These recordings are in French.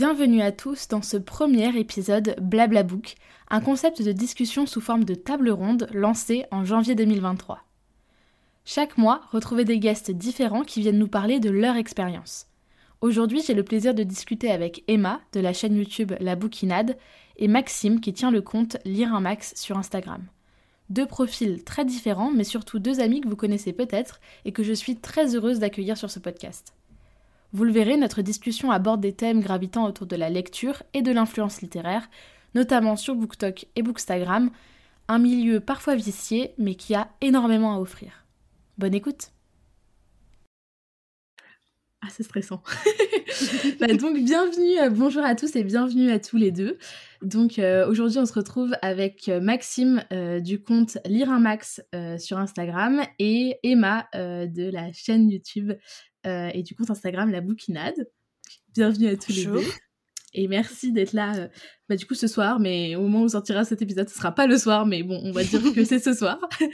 Bienvenue à tous dans ce premier épisode Blablabook, un concept de discussion sous forme de table ronde lancé en janvier 2023. Chaque mois, retrouvez des guests différents qui viennent nous parler de leur expérience. Aujourd'hui, j'ai le plaisir de discuter avec Emma de la chaîne YouTube La Bouquinade et Maxime qui tient le compte Lire un Max sur Instagram. Deux profils très différents, mais surtout deux amis que vous connaissez peut-être et que je suis très heureuse d'accueillir sur ce podcast. Vous le verrez, notre discussion aborde des thèmes gravitant autour de la lecture et de l'influence littéraire, notamment sur BookTok et Bookstagram, un milieu parfois vicié mais qui a énormément à offrir. Bonne écoute ah, c'est stressant. bah, donc, bienvenue, euh, bonjour à tous et bienvenue à tous les deux. Donc, euh, aujourd'hui, on se retrouve avec euh, Maxime du compte Lire un Max sur Instagram et Emma de la chaîne YouTube euh, et du compte Instagram La Bouquinade. Bienvenue à tous les deux. Et merci d'être là, euh, bah, du coup, ce soir. Mais au moment où sortira cet épisode, ce sera pas le soir, mais bon, on va dire que c'est ce soir.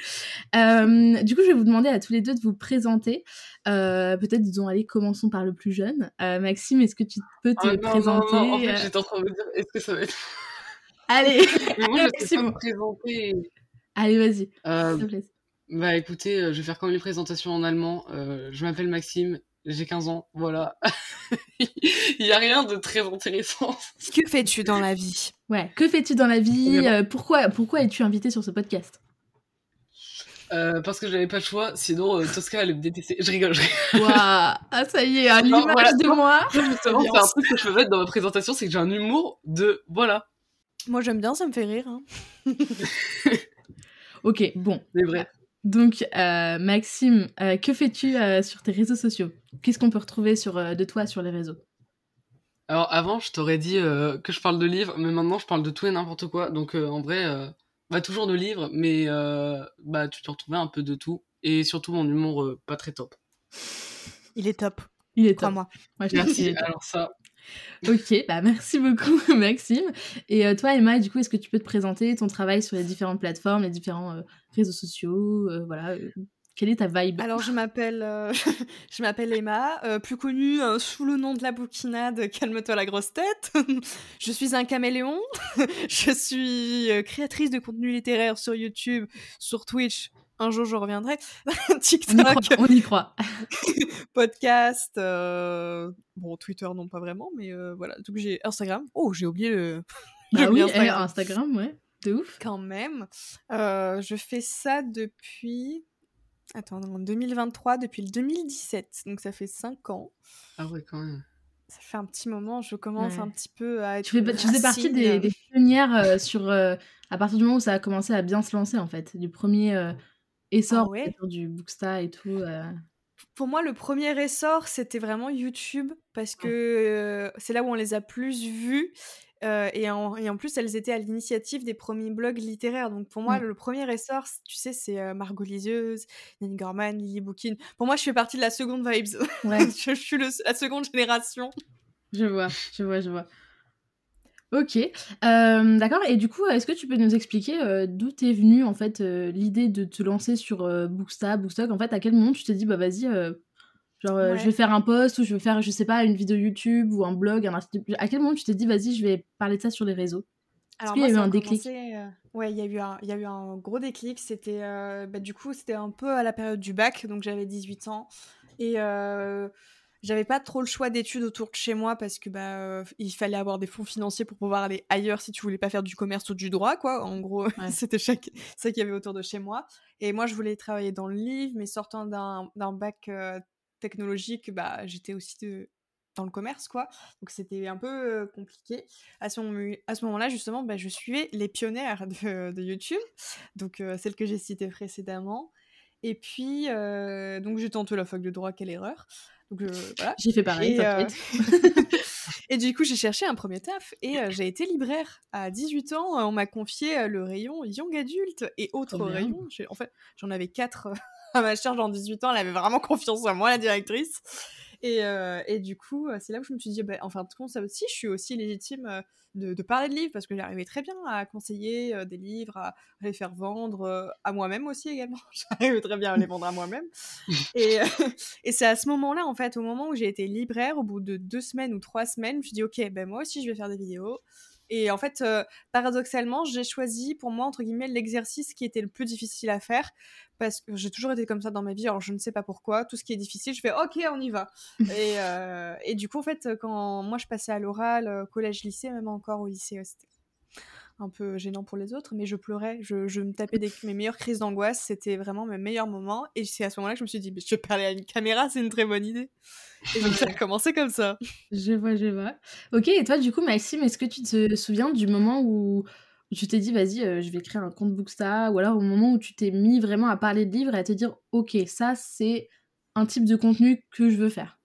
Euh, du coup, je vais vous demander à tous les deux de vous présenter. Peut-être, disons, allez, commençons par le plus jeune. Maxime, est-ce que tu peux te oh, présenter non, non. En fait, j'étais en train de me dire, est-ce que ça va être. Allez Mais moi, je sais pas me présenter. Allez, vas-y. Bah écoutez, je vais faire comme les présentations en allemand. je m'appelle Maxime, j'ai 15 ans, voilà. Il n'y a rien de très intéressant. Que fais-tu dans la vie? Ouais, que fais-tu dans la vie? Euh, Pourquoi, pourquoi es-tu invité sur ce podcast? Euh, parce que j'avais pas le choix, sinon euh, Tosca allait me détester. Je rigole, je rigole. ah ça y est, à l'image de moi. Justement, c'est un truc que je peux mettre dans ma présentation, c'est que j'ai un humour de voilà. Moi j'aime bien, ça me fait rire. Hein. ok, bon. C'est vrai. Donc, euh, Maxime, euh, que fais-tu euh, sur tes réseaux sociaux? Qu'est-ce qu'on peut retrouver sur, de toi sur les réseaux? Alors, avant, je t'aurais dit que je parle de livres, mais maintenant, je parle de tout et n'importe quoi. Donc, en vrai, bah, toujours de livres, mais bah, tu te retrouvais un peu de tout. Et surtout, mon humour pas très top. Il est top. Il est top. Moi. moi Merci. Alors, ça, ok, bah merci beaucoup Maxime. Et euh, toi Emma, du coup, est-ce que tu peux te présenter ton travail sur les différentes plateformes, les différents euh, réseaux sociaux euh, Voilà, quelle est ta vibe? Alors je m'appelle, je m'appelle Emma, plus connue sous le nom de la bouquinade Calme-toi la grosse tête. je suis un caméléon. je suis créatrice de contenu littéraire sur YouTube, sur Twitch, un jour je reviendrai. TikTok. On y croit. podcast. Euh, bon, Twitter, non, pas vraiment, mais euh, voilà. Donc j'ai Instagram. Oh, j'ai oublié le. Ah oui, Instagram. Instagram, ouais. De ouf. Quand même. Euh, je fais ça depuis. Attends, en 2023, depuis le 2017. Donc ça fait 5 ans. Ah ouais, quand même. Ça fait un petit moment, je commence un petit peu à être. Tu, fais, tu faisais partie des, des pionnières sur. à partir du moment où ça a commencé à bien se lancer, en fait. Du premier essor ah du Booksta et tout euh. Pour moi, le premier essor, c'était vraiment YouTube parce que euh, c'est là où on les a plus vus. Euh, et, en, et, en, plus, elles étaient à l'initiative des premiers blogs littéraires. Donc pour moi, mmh. le premier essor, tu sais, c'est Margot Liseuse, Nanny Gorman, Lily Bookin. Pour moi, je fais partie de la seconde vibes. je, suis la seconde génération. Je vois, je vois, je vois. Ok, euh, d'accord. Et du coup, est-ce que tu peux nous expliquer euh, d'où t'es venue en fait euh, l'idée de te lancer sur Booksta, Bookstock? En fait, à quel moment tu t'es dit bah vas-y, genre je vais faire un post ou je vais faire je sais pas une vidéo YouTube ou un blog, un article. À quel moment tu t'es dit vas-y, je vais parler de ça sur les réseaux? Est-ce qu'il y a eu un déclic? Ouais, il y a eu un, il y a eu un gros déclic. C'était, bah, du coup, c'était un peu à la période du bac, donc j'avais 18 ans et j'avais pas trop le choix d'études autour de chez moi parce que bah euh, il fallait avoir des fonds financiers pour pouvoir aller ailleurs si tu voulais pas faire du commerce ou du droit quoi. En gros, c'était chaque ça qu'il y avait autour de chez moi. Et moi je voulais travailler dans le livre, mais sortant d'un bac euh, technologique, bah j'étais aussi dans le commerce quoi. Donc c'était un peu euh, compliqué. À ce, moment, à ce moment-là justement, bah, je suivais les pionnières de, de YouTube, donc celle que j'ai citée précédemment. Et puis, donc j'ai tenté la fac de droit, quelle erreur. Donc voilà. J'ai fait pareil, et, du coup, j'ai cherché un premier taf et j'ai été libraire. À 18 ans, on m'a confié le rayon young adulte et autres rayons. En fait, j'en avais quatre à ma charge en 18 ans. Elle avait vraiment confiance en moi, la directrice. Et, et, du coup, c'est là où je me suis dit, bah, enfin, tout ça aussi, je suis aussi légitime de, parler de livres parce que j'arrivais très bien à conseiller des livres, à, les faire vendre à moi-même aussi également. j'arrivais très bien à les vendre à moi-même. et, et c'est à ce moment-là, en fait, au moment où j'ai été libraire, au bout de deux semaines ou trois semaines, je me suis dit, ok, ben moi aussi, je vais faire des vidéos. Et en fait, paradoxalement, j'ai choisi pour moi, entre guillemets, l'exercice qui était le plus difficile à faire parce que j'ai toujours été comme ça dans ma vie, alors je ne sais pas pourquoi. Tout ce qui est difficile, je fais OK, on y va. et, euh, et, du coup, en fait, quand moi je passais à l'oral, euh, collège, lycée, même encore au lycée, c'était un peu gênant pour les autres, mais je pleurais, je, je me tapais des, mes meilleures crises d'angoisse, c'était vraiment mes meilleurs moments. Et c'est à ce moment-là que je me suis dit, je vais parler à une caméra, c'est une très bonne idée. Et donc ça a commencé comme ça. Je vois, je vois. Ok, et toi, du coup, Maxime, est-ce que tu te souviens du moment où tu t'es dit, vas-y, euh, je vais créer un compte Booksta, ou alors au moment où tu t'es mis vraiment à parler de livres et à te dire, ok, ça, c'est un type de contenu que je veux faire?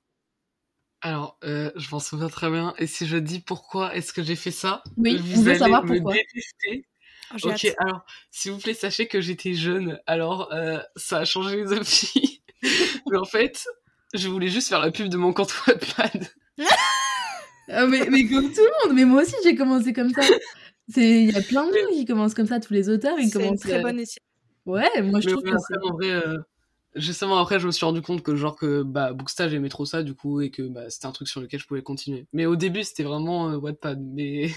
Alors, euh, je m'en souviens très bien. Et si je dis pourquoi est-ce que j'ai fait ça, oui, vous allez savoir me pourquoi. détester. Oh, ok, alors, s'il vous plaît, sachez que j'étais jeune, alors euh, ça a changé les avis. mais en fait, je voulais juste faire la pub de mon compte Wattpad. Ah, mais, mais comme tout le monde, mais moi aussi j'ai commencé comme ça. Il y a plein de gens qui commencent comme ça, tous les auteurs, ils commencent. C'est très bonne essai. Ouais, moi je trouve que c'est. En vrai, euh, justement, après, je me suis rendu compte que, genre, que bah, Booksta, j'aimais trop ça, du coup, et que bah, c'était un truc sur lequel je pouvais continuer. Mais au début, c'était vraiment euh, Wattpad. Mais...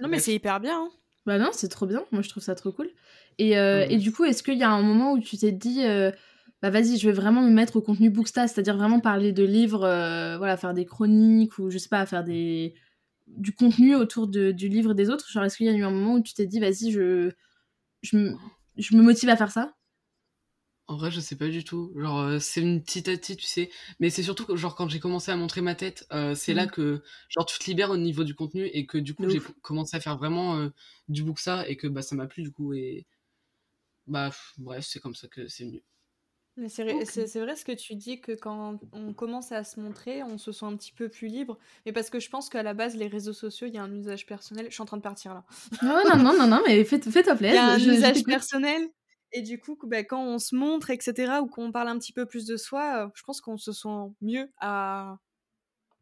Non, mais c'est hyper bien. Hein. Bah non, c'est trop bien. Moi, je trouve ça trop cool. Et, euh, et du coup, est-ce qu'il y a un moment où tu t'es dit, bah vas-y, je vais vraiment me mettre au contenu Booksta, c'est-à-dire vraiment parler de livres, voilà, faire des chroniques ou je sais pas, faire des du contenu autour de, du livre des autres? Genre, est-ce qu'il y a eu un moment où tu t'es dit, vas-y, je, je, me, je me motive à faire ça? En vrai, je sais pas du tout. Genre, euh, c'est une petite à petite, tu sais. Mais c'est surtout que, genre, quand j'ai commencé à montrer ma tête, euh, c'est là mmh. que, genre, tu te libères au niveau du contenu et que, du coup, j'ai commencé à faire vraiment euh, du book ça et que, bah, ça m'a plu, du coup. Et, bah, bref, c'est comme ça que c'est venu. Mais c'est vrai, ce que tu dis que quand on commence à se montrer, on se sent un petit peu plus libre. Mais parce que je pense qu'à la base, les réseaux sociaux, il y a un usage personnel. Je suis en train de partir là. non, non, non, non, non, mais fais-toi plaisir. Il y a un usage personnel. Et du coup, bah, quand on se montre, etc., ou qu'on parle un petit peu plus de soi, euh, je pense qu'on se sent mieux à.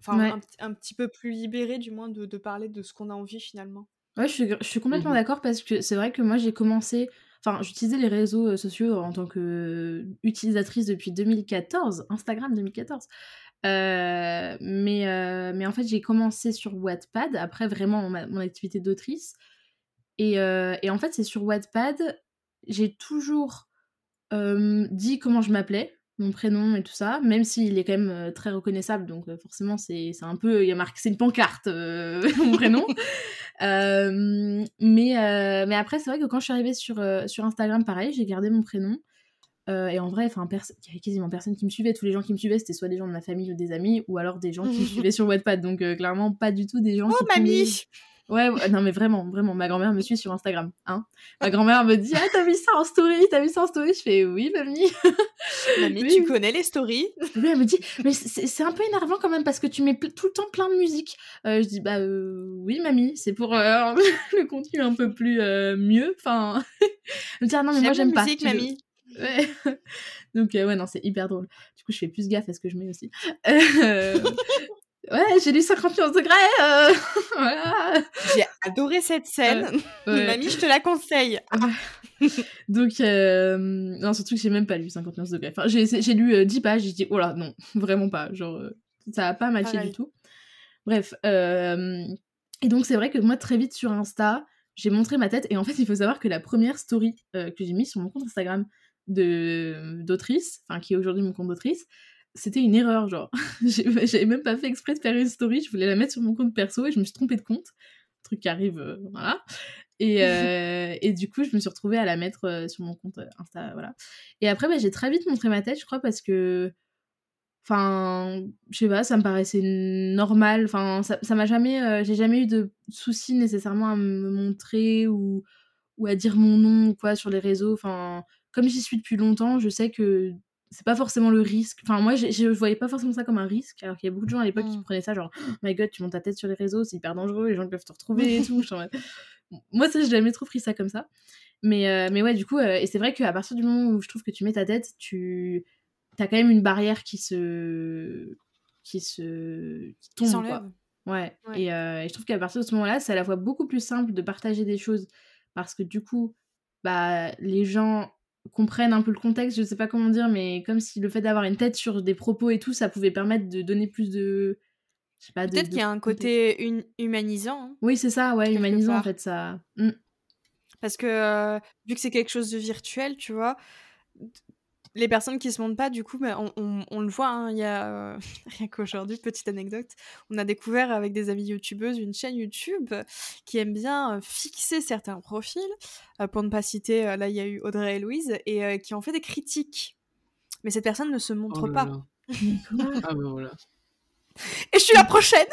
Enfin, un, petit peu plus libéré, du moins, de, de parler de ce qu'on a envie finalement. Ouais, je suis, je suis complètement mmh d'accord parce que c'est vrai que moi, j'ai commencé Enfin, j'utilisais les réseaux euh, sociaux en tant qu'utilisatrice depuis 2014, Instagram 2014. Euh, mais, euh, mais en fait, j'ai commencé sur Wattpad, après vraiment mon activité d'autrice. Et, et, en fait, c'est sur Wattpad, j'ai toujours dit comment je m'appelais, mon prénom et tout ça, même s'il est quand même très reconnaissable, donc forcément, c'est un peu. Il y a marqué, c'est une pancarte, mon prénom. Euh, mais, euh, mais après, c'est vrai que quand je suis arrivée sur, euh, sur Instagram, pareil, j'ai gardé mon prénom. et en vrai, il y avait quasiment personne qui me suivait. Tous les gens qui me suivaient, c'était soit des gens de ma famille ou des amis, ou alors des gens qui me suivaient sur Wattpad. Donc, clairement, pas du tout des gens oh, mamie Ouais, non mais vraiment, vraiment, ma grand-mère me suit sur Instagram, hein. Ma grand-mère me dit, ah t'as mis ça en story, t'as mis ça en story, je fais oui mamie. Mamie, tu connais les stories? Oui, elle me dit, mais c'est un peu énervant quand même parce que tu mets tout le temps plein de musique. Euh, je dis bah euh, oui mamie, c'est pour euh, le contenu un peu plus mieux, enfin. elle me dit ah non mais moi j'aime pas. musique mamie. Ouais. Donc ouais non c'est hyper drôle. Du coup je fais plus gaffe à ce que je mets aussi. Ouais, j'ai lu 51 degrés. Euh... voilà. J'ai adoré cette scène. Mamie, je te la conseille. Donc, euh... non, surtout que j'ai même pas lu 51 degrés. Enfin, j'ai lu euh, 10 pages, j'ai dit, oh là, non, vraiment pas. Genre, euh, ça a pas matché du tout. Bref. Euh, et donc, c'est vrai que moi, très vite sur Insta, j'ai montré ma tête. Et en fait, il faut savoir que la première story que j'ai mise sur mon compte Instagram d'autrice, enfin, qui est aujourd'hui mon compte d'autrice, c'était une erreur, genre. J'avais même pas fait exprès de faire une story, je voulais la mettre sur mon compte perso et je me suis trompée de compte. Truc qui arrive, euh, voilà. Et, euh, et, du coup, je me suis retrouvée à la mettre euh, sur mon compte Insta, voilà. Et après, bah, j'ai très vite montré ma tête, je crois, parce que. Enfin, je sais pas, ça me paraissait normal. Enfin, ça m'a jamais. j'ai jamais eu de soucis nécessairement à me montrer ou, ou à dire mon nom ou quoi sur les réseaux. Enfin, comme j'y suis depuis longtemps, je sais que c'est pas forcément le risque. Enfin, moi, je voyais pas forcément ça comme un risque, alors qu'il y a beaucoup de gens à l'époque qui mmh. prenaient ça genre, oh my god, tu montes ta tête sur les réseaux, c'est hyper dangereux, les gens peuvent te retrouver et tout. moi, ça, j'ai jamais trop pris ça comme ça. Mais, euh, mais ouais, du coup, euh, et c'est vrai qu'à partir du moment où je trouve que tu mets ta tête, tu as quand même une barrière qui se. qui se. qui tombe, quoi. Ouais. Et, euh, et, je trouve qu'à partir de ce moment-là, c'est à la fois beaucoup plus simple de partager des choses parce que du coup, bah, les gens comprennent un peu le contexte, je sais pas comment dire, mais comme si le fait d'avoir une tête sur des propos et tout, ça pouvait permettre de donner plus de. Peut-être qu'il y a un côté humanisant. Hein, oui, c'est ça, ouais, humanisant en fait, ça. Mmh. Parce que euh, vu que c'est quelque chose de virtuel, tu vois, les personnes qui se montrent pas, du coup, bah, on, le voit, hein, il y a euh, rien qu'aujourd'hui, petite anecdote, on a découvert avec des amis youtubeuses une chaîne YouTube qui aime bien euh, fixer certains profils, pour ne pas citer, là il y a eu Audrey et Louise, et qui ont fait des critiques. Mais cette personne ne se montre oh pas. ah ben voilà. Et je suis la prochaine.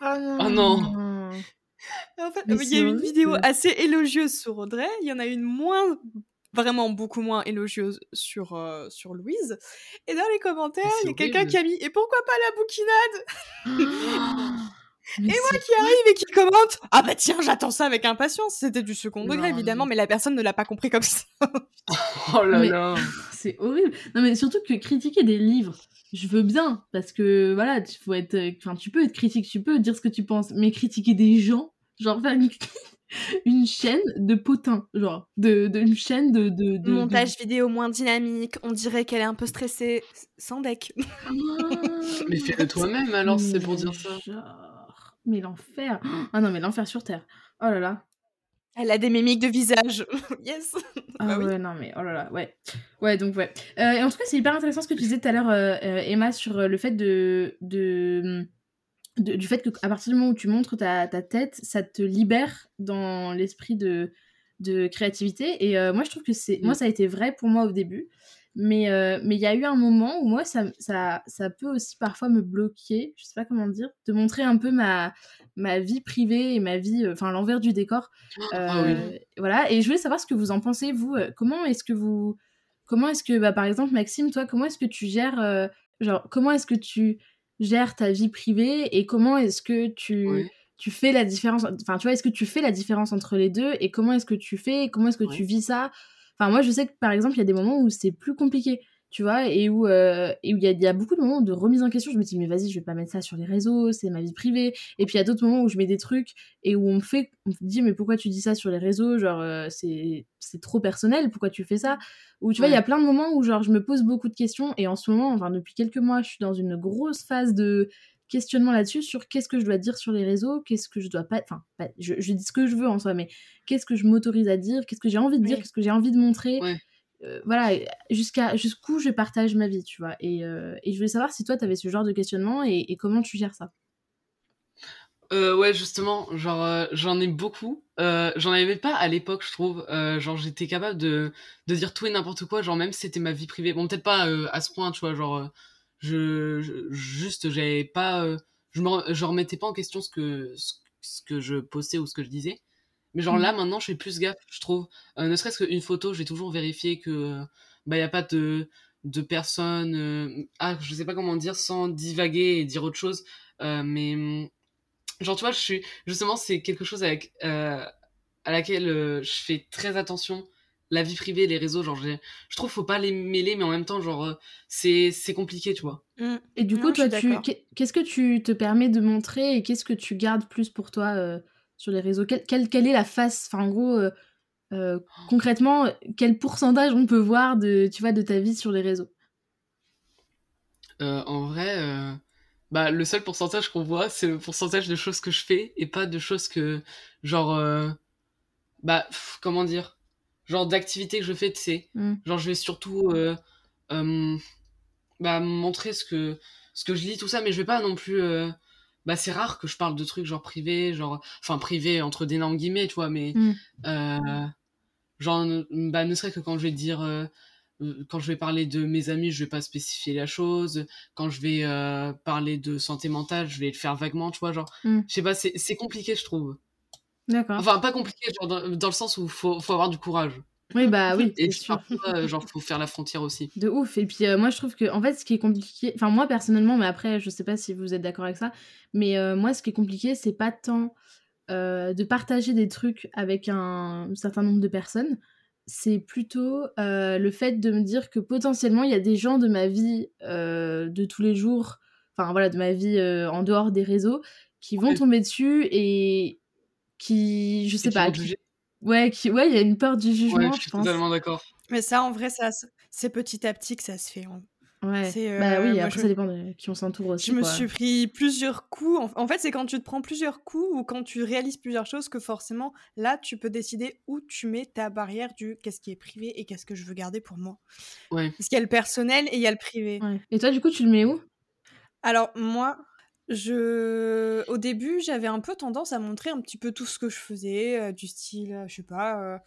Oh non, En fait, il y a une vidéo assez élogieuse sur Audrey, il y en a une moins vraiment beaucoup moins élogieuse sur, euh, sur Louise. Et dans les commentaires, il y a quelqu'un qui a mis Et pourquoi pas la bouquinade? Et moi qui arrive et qui commente Ah bah tiens, j'attends ça avec impatience. C'était du second degré, évidemment, mais la personne ne l'a pas compris comme ça. oh là là C'est horrible. Non, mais surtout que critiquer des livres, je veux bien, parce que voilà, tu, faut être, enfin, tu peux être critique, tu peux dire ce que tu penses, mais critiquer des gens, genre faire une une chaîne de potins, genre, de, de une chaîne de, de, Montage vidéo moins dynamique, on dirait qu'elle est un peu stressée, sans deck. Ah. mais fais-le toi-même alors, c'est pour dire ça. Mais l'enfer. Ah non, mais l'enfer sur Terre. Oh là là. Elle a des mimiques de visage. yes. Ah bah ouais, non, mais oh là là, ouais. Ouais, donc ouais. Euh, et en tout cas, c'est hyper intéressant ce que tu disais tout à l'heure, euh, euh, Emma, sur le fait de, de du fait qu'à partir du moment où tu montres ta, ta tête, ça te libère dans l'esprit de, de créativité. Et euh, moi, je trouve que c'est. Moi, mm. ça a été vrai pour moi au début. Mais euh, mais il y a eu un moment où moi, ça, ça, ça peut aussi parfois me bloquer, je sais pas comment dire, de montrer un peu ma, ma vie privée et ma vie, euh, enfin, l'envers du décor. Ah voilà. Et je voulais savoir ce que vous en pensez, vous. Comment est-ce que vous. Comment est-ce que, bah, par exemple, Maxime, toi, comment est-ce que tu gères. genre, comment est-ce que tu gères ta vie privée et comment est-ce que tu, tu fais la différence enfin tu vois est-ce que tu fais la différence entre les deux et comment est-ce que tu fais comment est-ce que tu vis ça? Enfin moi je sais que par exemple il y a des moments où c'est plus compliqué tu vois, et où euh, il y, a, y a beaucoup de moments de remise en question. Je me dis, mais vas-y, je vais pas mettre ça sur les réseaux, c'est ma vie privée. Et puis il y a d'autres moments où je mets des trucs et où on me fait, on me dit, mais pourquoi tu dis ça sur les réseaux? Genre, euh, c'est trop personnel, pourquoi tu fais ça? Ou tu vois, il y a plein de moments où genre je me pose beaucoup de questions et en ce moment, enfin depuis quelques mois, je suis dans une grosse phase de questionnement là-dessus sur qu'est-ce que je dois dire sur les réseaux, qu'est-ce que je dois pas. Enfin, je, je, dis ce que je veux en soi, mais qu'est-ce que je m'autorise à dire, qu'est-ce que j'ai envie de dire, qu'est-ce que j'ai envie de montrer. Euh, voilà, jusqu'à jusqu'où je partage ma vie, tu vois. Et, euh, et je voulais savoir si toi, tu avais ce genre de questionnement et, comment tu gères ça. Euh, ouais, justement, genre, j'en ai beaucoup. j'en avais pas à l'époque, je trouve. genre, j'étais capable de, de dire tout et n'importe quoi, genre, même si c'était ma vie privée. Bon, peut-être pas à ce point, tu vois, genre, je, juste, j'avais pas. je, me, remettais pas en question ce que, ce que je postais ou ce que je disais. Mais genre là, mmh. maintenant, je fais plus gaffe, je trouve. Euh, ne serait-ce qu'une photo, j'ai toujours vérifié que bah il y a pas de de personnes euh, ah je sais pas comment dire sans divaguer et dire autre chose euh, mais mmh, genre tu vois je suis justement c'est quelque chose avec à laquelle je fais très attention la vie privée les réseaux genre je trouve faut pas les mêler mais en même temps genre c'est c'est compliqué tu vois mmh. et du coup toi tu qu'est-ce que tu te permets de montrer et qu'est-ce que tu gardes plus pour toi sur les réseaux quelle, quelle, est la face Enfin, en gros, euh, euh, concrètement, quel pourcentage on peut voir de, tu vois, de ta vie sur les réseaux? Euh, En vrai, bah, le seul pourcentage qu'on voit, c'est le pourcentage de choses que je fais et pas de choses que, genre, bah, comment dire? Genre d'activités que je fais, tu sais. Mmh. Genre, je vais surtout bah, montrer ce que, ce que je lis, tout ça, mais je vais pas non plus bah c'est rare que je parle de trucs genre privés genre enfin privés entre d'énormes guillemets tu vois mais mm. euh, genre bah ne serait que quand je vais dire euh, euh, quand je vais parler de mes amis je vais pas spécifier la chose quand je vais euh, parler de santé mentale je vais le faire vaguement tu vois genre mm. je sais pas c'est compliqué je trouve d'accord enfin pas compliqué genre dans, dans, le sens où faut faut avoir du courage Oui, bah oui. Et puis parfois, genre, faut faire la frontière aussi. De ouf. Et puis, moi, je trouve que, en fait, ce qui est compliqué, enfin, moi, personnellement, mais après, je sais pas si vous êtes d'accord avec ça, mais moi, ce qui est compliqué, c'est pas tant de partager des trucs avec un certain nombre de personnes, c'est plutôt le fait de me dire que potentiellement, il y a des gens de ma vie de tous les jours, enfin, voilà, de ma vie en dehors des réseaux, qui vont tomber dessus et qui, je sais pas, ouais, qui, ouais, il y a une peur du jugement. Ouais, je suis totalement d'accord. Mais ça, en vrai, ça, c'est petit à petit que ça se fait. Hein. Ouais. Bah oui, après, ça dépend de qui on s'entoure aussi. Je me suis pris plusieurs coups. En, fait, c'est quand tu te prends plusieurs coups ou quand tu réalises plusieurs choses que forcément, là, tu peux décider où tu mets ta barrière du qu'est-ce qui est privé et qu'est-ce que je veux garder pour moi. Ouais. Parce qu'il y a le personnel et il y a le privé. Et toi, du coup, tu le mets où? Alors, moi, je, au début, j'avais un peu tendance à montrer un petit peu tout ce que je faisais, euh, du style, euh, je sais pas, euh,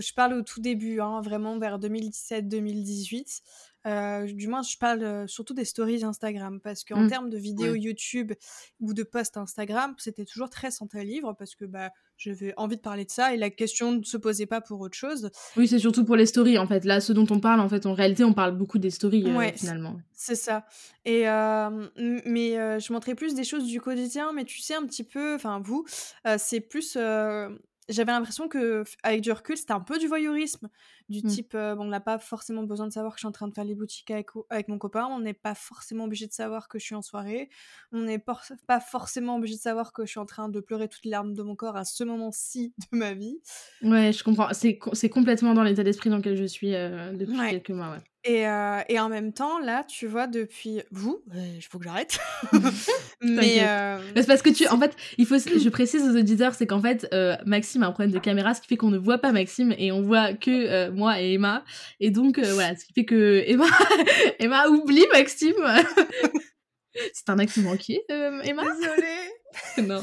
je parle au tout début, hein, vraiment vers 2017-2018. Du moins, je parle surtout des stories Instagram parce qu'en mmh. termes de vidéos YouTube ou de posts Instagram, c'était toujours très centré livre parce que bah, j'avais envie de parler de ça et la question ne se posait pas pour autre chose. Oui, c'est surtout pour les stories en fait. Là, ce dont on parle, en fait, en réalité, on parle beaucoup des stories finalement. C'est ça. Et mais je montrais plus des choses du quotidien, mais tu sais un petit peu, enfin vous, c'est plus j'avais l'impression que avec du recul, c'était un peu du voyeurisme, du mmh. type, on n'a pas forcément besoin de savoir que je suis en train de faire les boutiques avec, avec mon copain, on n'est pas forcément obligé de savoir que je suis en soirée, on n'est pas forcément obligé de savoir que je suis en train de pleurer toutes les larmes de mon corps à ce moment-ci de ma vie. Ouais, je comprends. C'est, complètement dans l'état d'esprit dans lequel je suis depuis quelques mois. Ouais. Et, et, en même temps, là, tu vois, depuis vous, il faut que j'arrête. mais c'est parce que tu, en fait, il faut, je précise aux auditeurs, c'est qu'en fait, Maxime a un problème de caméra, ce qui fait qu'on ne voit pas Maxime et on voit que moi et Emma. Et donc voilà, ce qui fait que Emma, Emma oublie Maxime. c'est un accident manqué, Emma. Désolée. non.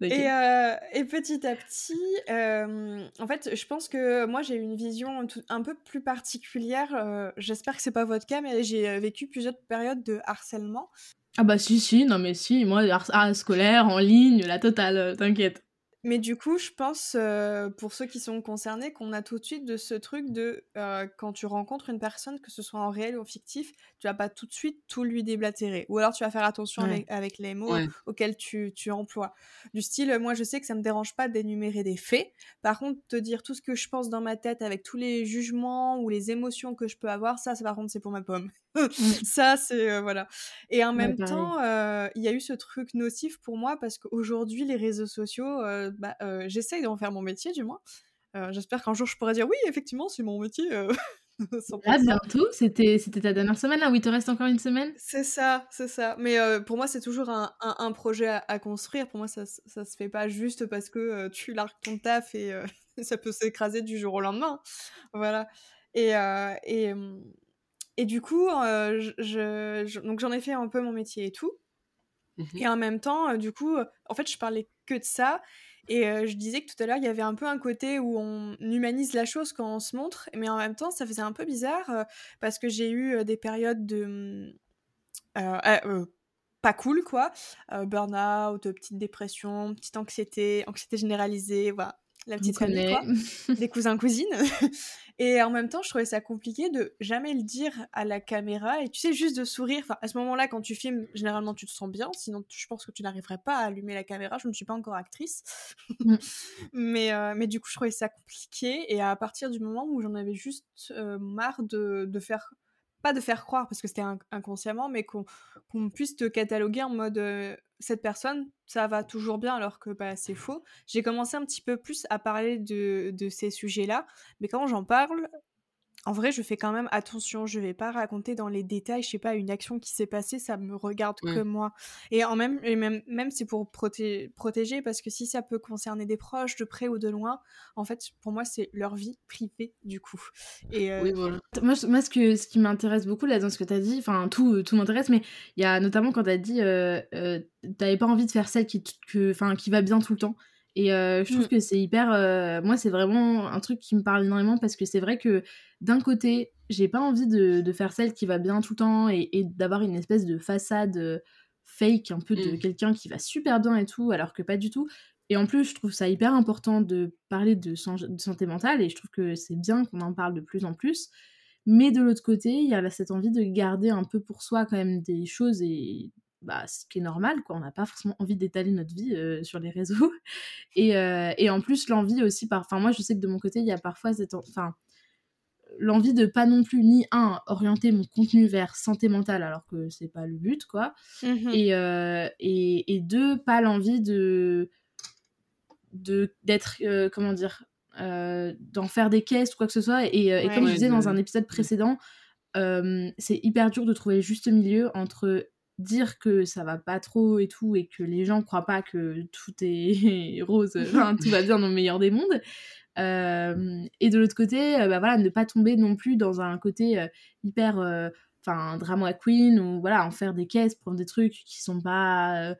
Et, euh, et, petit à petit, euh, en fait, je pense que moi j'ai une vision un peu plus particulière. Euh, j'espère que c'est pas votre cas, mais j'ai vécu plusieurs périodes de harcèlement. Ah bah si si, non mais si, moi harcèlement scolaire, en ligne, la totale, t'inquiète. Mais du coup, je pense, euh, pour ceux qui sont concernés, qu'on a tout de suite de ce truc de euh, quand tu rencontres une personne, que ce soit en réel ou en fictif, tu vas pas tout de suite tout lui déblatérer. Ou alors tu vas faire attention avec, les mots auxquels tu, tu, emploies. Du style, moi je sais que ça me dérange pas d'énumérer des faits. Par contre, te dire tout ce que je pense dans ma tête avec tous les jugements ou les émotions que je peux avoir, ça, ça par contre, c'est pour ma pomme. Mmh. ça, c'est. Euh, voilà. Et en même temps, il y a eu ce truc nocif pour moi parce qu'aujourd'hui, les réseaux sociaux bah, j'essaye d'en faire mon métier du moins. J'espère qu'un jour je pourrai dire oui, effectivement, c'est mon métier. Ah, bientôt, c'était ta dernière semaine là, où il te reste encore une semaine? C'est ça, c'est ça. Mais pour moi, c'est toujours un, un, projet à, construire. Pour moi, ça, ça se fait pas juste parce que tu largues ton taf et ça peut s'écraser du jour au lendemain. Voilà. Et, et, et du coup, je, donc j'en ai fait un peu mon métier et tout. Mmh et en même temps, du coup, en fait, je parlais que de ça. Et je disais que tout à l'heure, il y avait un peu un côté où on humanise la chose quand on se montre, mais en même temps, ça faisait un peu bizarre parce que j'ai eu des périodes de. Mmh, pas cool, quoi. Burn-out, petite dépression, petite anxiété, anxiété généralisée, voilà la petite famille, quoi. des cousins-cousines. Et en même temps, je trouvais ça compliqué de jamais le dire à la caméra et tu sais, juste de sourire. Enfin, à ce moment-là, quand tu filmes, généralement, tu te sens bien. Sinon, je pense que tu n'arriverais pas à allumer la caméra. Je ne suis pas encore actrice. Mm. mais, euh, mais du coup, je trouvais ça compliqué. Et à partir du moment où j'en avais juste euh, marre de, de faire pas de faire croire parce que c'était inconsciemment, mais qu'on puisse te cataloguer en mode cette personne, ça va toujours bien alors que bah, c'est faux. J'ai commencé un petit peu plus à parler de, de ces sujets-là, mais quand j'en parle, en vrai, je fais quand même attention. Je vais pas raconter dans les détails, je sais pas, une action qui s'est passée, ça me regarde que moi. Et en même, et même, même c'est pour protéger, parce que si ça peut concerner des proches, de près ou de loin, en fait, pour moi, c'est leur vie privée, du coup. Et euh, moi, moi, ce, que, ce qui m'intéresse beaucoup là dans ce que tu as dit, enfin, tout, tout m'intéresse, mais il y a notamment quand tu as dit, euh, euh, t'avais pas envie de faire celle qui, que, qui va bien tout le temps. Et je trouve mmh. que c'est hyper. moi, c'est vraiment un truc qui me parle énormément parce que c'est vrai que d'un côté, j'ai pas envie de, de, faire celle qui va bien tout le temps et, et d'avoir une espèce de façade fake un peu de mmh. quelqu'un qui va super bien et tout, alors que pas du tout. et en plus, je trouve ça hyper important de parler de, de santé mentale et je trouve que c'est bien qu'on en parle de plus en plus. Mais de l'autre côté, il y a cette envie de garder un peu pour soi quand même des choses et bah, ce qui est normal, quoi. On n'a pas forcément envie d'étaler notre vie euh, sur les réseaux. Et, euh, et en plus, l'envie aussi, par... enfin, moi, je sais que de mon côté, il y a parfois cette. Enfin, l'envie de pas non plus, ni un, orienter mon contenu vers santé mentale, alors que c'est pas le but, quoi. Mmh et, euh, et, et, deux, pas l'envie de d'être comment dire d'en faire des caisses ou quoi que ce soit et, et comme je disais dans un épisode précédent c'est hyper dur de trouver le juste milieu entre dire que ça va pas trop et tout et que les gens croient pas que tout est rose, enfin, tout va bien dans le meilleur des mondes. et de l'autre côté, bah voilà, ne pas tomber non plus dans un côté hyper, enfin, drama queen ou voilà, en faire des caisses, pour des trucs qui sont pas,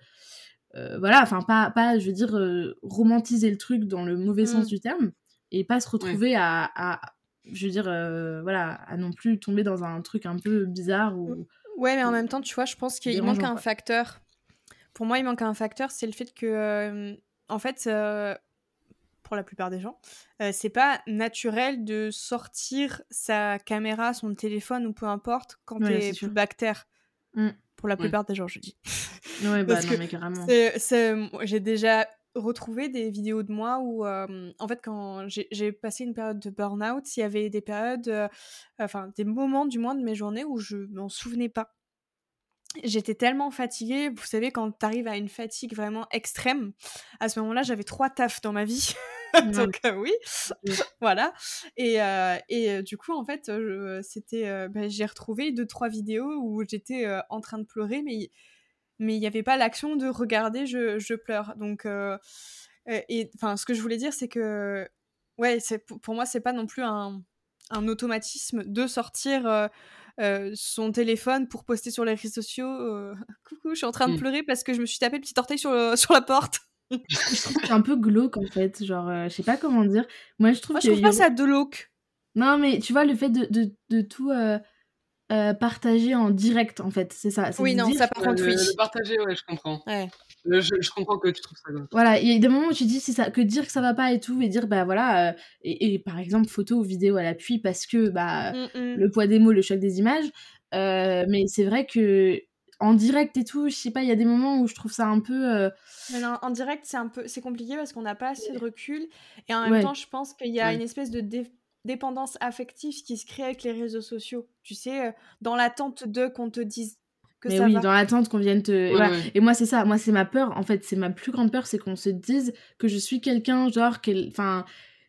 voilà, enfin, pas, pas, je veux dire, romantiser le truc dans le mauvais sens mmh. du terme et pas se retrouver à, à, je veux dire, voilà, à non plus tomber dans un truc un peu bizarre ou Ouais, mais en même temps, tu vois, je pense qu'il manque un facteur. Pour moi, il manque un facteur, c'est le fait que, euh, en fait, euh, pour la plupart des gens, euh, c'est pas naturel de sortir sa caméra, son téléphone ou peu importe quand ouais, t'es plus bactère. Mmh. Pour la plupart des gens, je dis. Ouais, bah non, mais carrément. J'ai déjà retrouvé des vidéos de moi où, en fait, quand j'ai passé une période de burn-out, il y avait des périodes, enfin, des moments du moins de mes journées où je m'en souvenais pas. J'étais tellement fatiguée, vous savez, quand tu arrives à une fatigue vraiment extrême, à ce moment-là, j'avais trois tafs dans ma vie. Donc oui, voilà. Et, et du coup, en fait, c'était, bah, j'ai retrouvé deux trois vidéos où j'étais en train de pleurer, mais mais il n'y avait pas l'action de regarder, je, je pleure. Donc, euh, et enfin, ce que je voulais dire, c'est que, ouais, c'est pour moi, c'est pas non plus un, un automatisme de sortir euh, euh, son téléphone pour poster sur les réseaux sociaux. Coucou, je suis en train de mmh. pleurer parce que je me suis tapé le petit orteil sur, sur la porte. c'est un peu glauque en fait, genre, je sais pas comment dire. Moi, je trouve Moi, je trouve pas ça glauque. Non, mais tu vois, le fait de, de, de tout euh, partager en direct en fait. C'est ça oui non ça par contre oui. le, partager ouais je comprends. Ouais. je, je, comprends que tu trouves ça voilà il y a des moments où tu dis ça que dire que ça va pas et tout et dire bah voilà euh, et, par exemple photo ou vidéo à l'appui parce que bah le poids des mots le choc des images euh, mais c'est vrai que en direct et tout je sais pas il y a des moments où je trouve ça un peu non, en direct c'est un peu c'est compliqué parce qu'on n'a pas assez de recul et en même temps je pense qu'il y a une espèce de dépendance affective qui se crée avec les réseaux sociaux. Tu sais, euh, dans l'attente de qu'on te dise que mais ça oui, dans l'attente qu'on vienne te. Et moi, c'est ça. Moi, c'est ma peur. En fait, c'est ma plus grande peur, c'est qu'on se dise que je suis quelqu'un, genre. Enfin.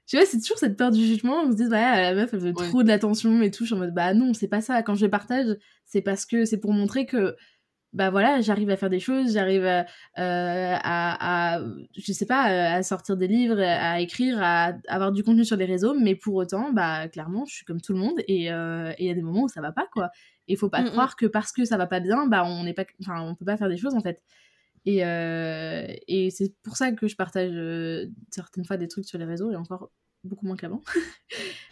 Tu vois, c'est toujours cette peur du jugement. On se dit, ouais, la meuf, elle veut trop de l'attention et tout. Je suis en mode, bah non, c'est pas ça. Quand je partage, c'est parce que c'est pour montrer que bah voilà, j'arrive à faire des choses, j'arrive à, euh, à, je sais pas, à sortir des livres, à écrire, à avoir du contenu sur les réseaux, mais pour autant, bah clairement, je suis comme tout le monde et euh, il y a des moments où ça va pas quoi. Et faut pas mmh, mmh. croire que parce que ça va pas bien, bah on n'est pas, enfin on peut pas faire des choses en fait. Et, euh, et c'est pour ça que je partage certaines fois des trucs sur les réseaux et encore beaucoup moins qu'avant.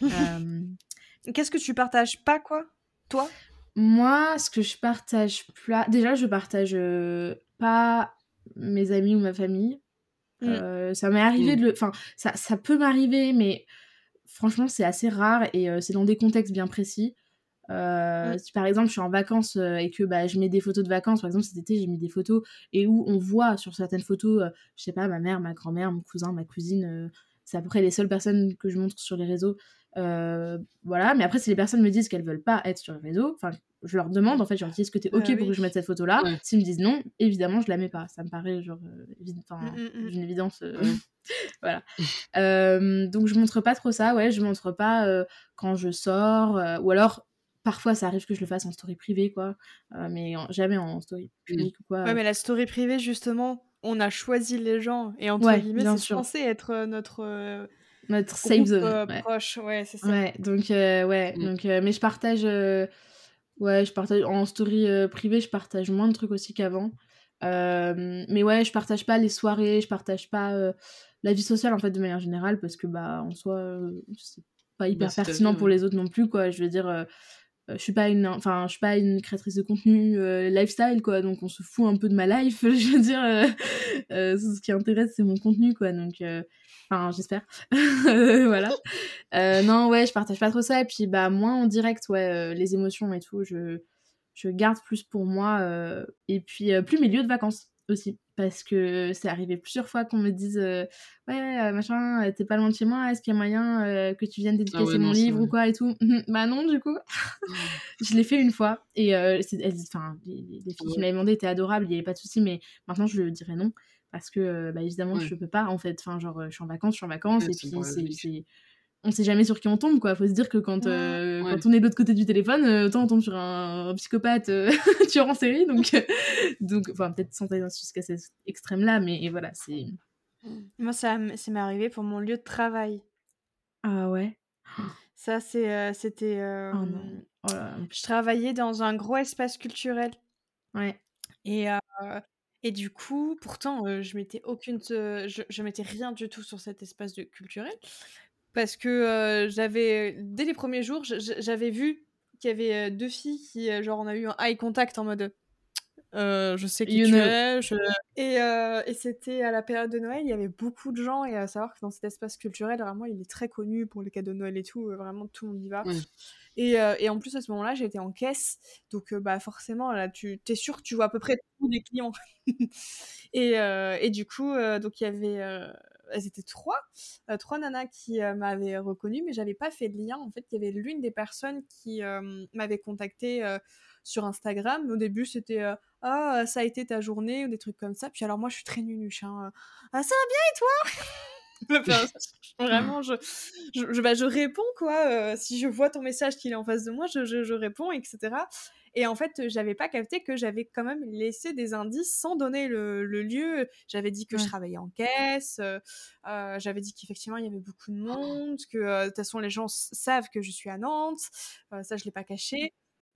Qu'est-ce que tu partages pas quoi, toi? Moi, ce que je partage pas. Déjà, je partage euh, pas mes amis ou ma famille. Mmh. Euh, ça m'est arrivé mmh. de le. Enfin, ça, ça peut m'arriver, mais franchement, c'est assez rare et euh, c'est dans des contextes bien précis. Mmh. Si par exemple je suis en vacances et que bah, je mets des photos de vacances, par exemple cet été j'ai mis des photos et où on voit sur certaines photos, je sais pas, ma mère, ma grand-mère, mon cousin, ma cousine, c'est à peu près les seules personnes que je montre sur les réseaux. Euh, voilà, mais après, si les personnes me disent qu'elles veulent pas être sur les réseaux, enfin, je leur demande en fait, je leur dis est-ce que t'es ok pour que je mette cette photo là S'ils me disent non, évidemment, je la mets pas. Ça me paraît genre euh, mmh, mmh, mmh. une évidence. Euh, voilà. donc, je montre pas trop ça, ouais, je montre pas quand je sors, ou alors parfois ça arrive que je le fasse en story privée, quoi, mais jamais en story publique ou quoi. Ouais, mais la story privée, justement, on a choisi les gens et entre guillemets, c'est censé être notre notre safe zone euh, proche ouais c'est ça. Ouais donc euh, ouais mm. donc euh, mais je partage ouais je partage en story privée je partage moins de trucs aussi qu'avant. Mais ouais je partage pas les soirées je partage pas la vie sociale en fait de manière générale parce que bah en soi c'est pas hyper pertinent pour les autres non plus quoi. Je veux dire je suis pas une enfin je suis pas une créatrice de contenu lifestyle quoi. Donc on se fout un peu de ma life je veux dire ce qui intéresse c'est mon contenu quoi. Donc enfin j'espère. Voilà. Non ouais je partage pas trop ça. Et puis bah moins en direct ouais les émotions et tout je je garde plus pour moi et puis plus mes lieux de vacances aussi parce que c'est arrivé plusieurs fois qu'on me dise ouais machin t'es pas loin de chez moi est-ce qu'il y a moyen que tu viennes ah dédicacer mon livre ou quoi et tout? Bah non du coup. Je l'ai fait une fois et enfin les, filles qui m'avaient demandé étaient adorables il y avait pas de souci mais maintenant je dirais non parce que bah évidemment je peux pas en fait. Enfin genre je suis en vacances je suis en vacances et puis c'est on sait jamais sur qui on tombe quoi. Faut se dire que quand, euh, quand on est de l'autre côté du téléphone euh, autant on tombe sur un, psychopathe euh, tueur en série donc donc enfin peut-être sans aller jusqu'à cet extrême là mais voilà c'est moi ça m'est arrivé pour mon lieu de travail. Ah ouais? Ça c'est c'était oh oh je travaillais dans un gros espace culturel. Ouais. Et et du coup, pourtant, je mettais aucune, je, je mettais rien du tout sur cet espace de culturel parce que j'avais dès les premiers jours, j'avais vu qu'il y avait deux filles qui, genre, on a eu un eye contact en mode. je sais qui tu es. Et, et c'était à la période de Noël, il y avait beaucoup de gens, et à savoir que dans cet espace culturel, vraiment, il est très connu pour les cadeaux de Noël et tout, vraiment tout le monde y va. Et, et, en plus, à ce moment-là, j'étais en caisse, donc bah, forcément, là, tu es sûr que tu vois à peu près tous les clients. et, et, du coup, donc il y avait elles étaient trois, euh, trois nanas qui euh, m'avaient reconnue, mais j'avais pas fait de lien. En fait, il y avait l'une des personnes qui euh, m'avait contactée sur Instagram. Au début, c'était ah ça a été ta journée ou des trucs comme ça. Puis alors moi, je suis très nunuche. Hein. Ah ça va bien et toi? Vraiment, je, je, bah, je, réponds quoi. si je vois ton message qu'il est en face de moi, je, je réponds, etc. Et en fait, j'avais pas capté que j'avais quand même laissé des indices sans donner le, lieu. J'avais dit que je travaillais en caisse, euh, euh, j'avais dit qu'effectivement il y avait beaucoup de monde, que euh, de toute façon les gens savent que je suis à Nantes. ça, je l'ai pas caché.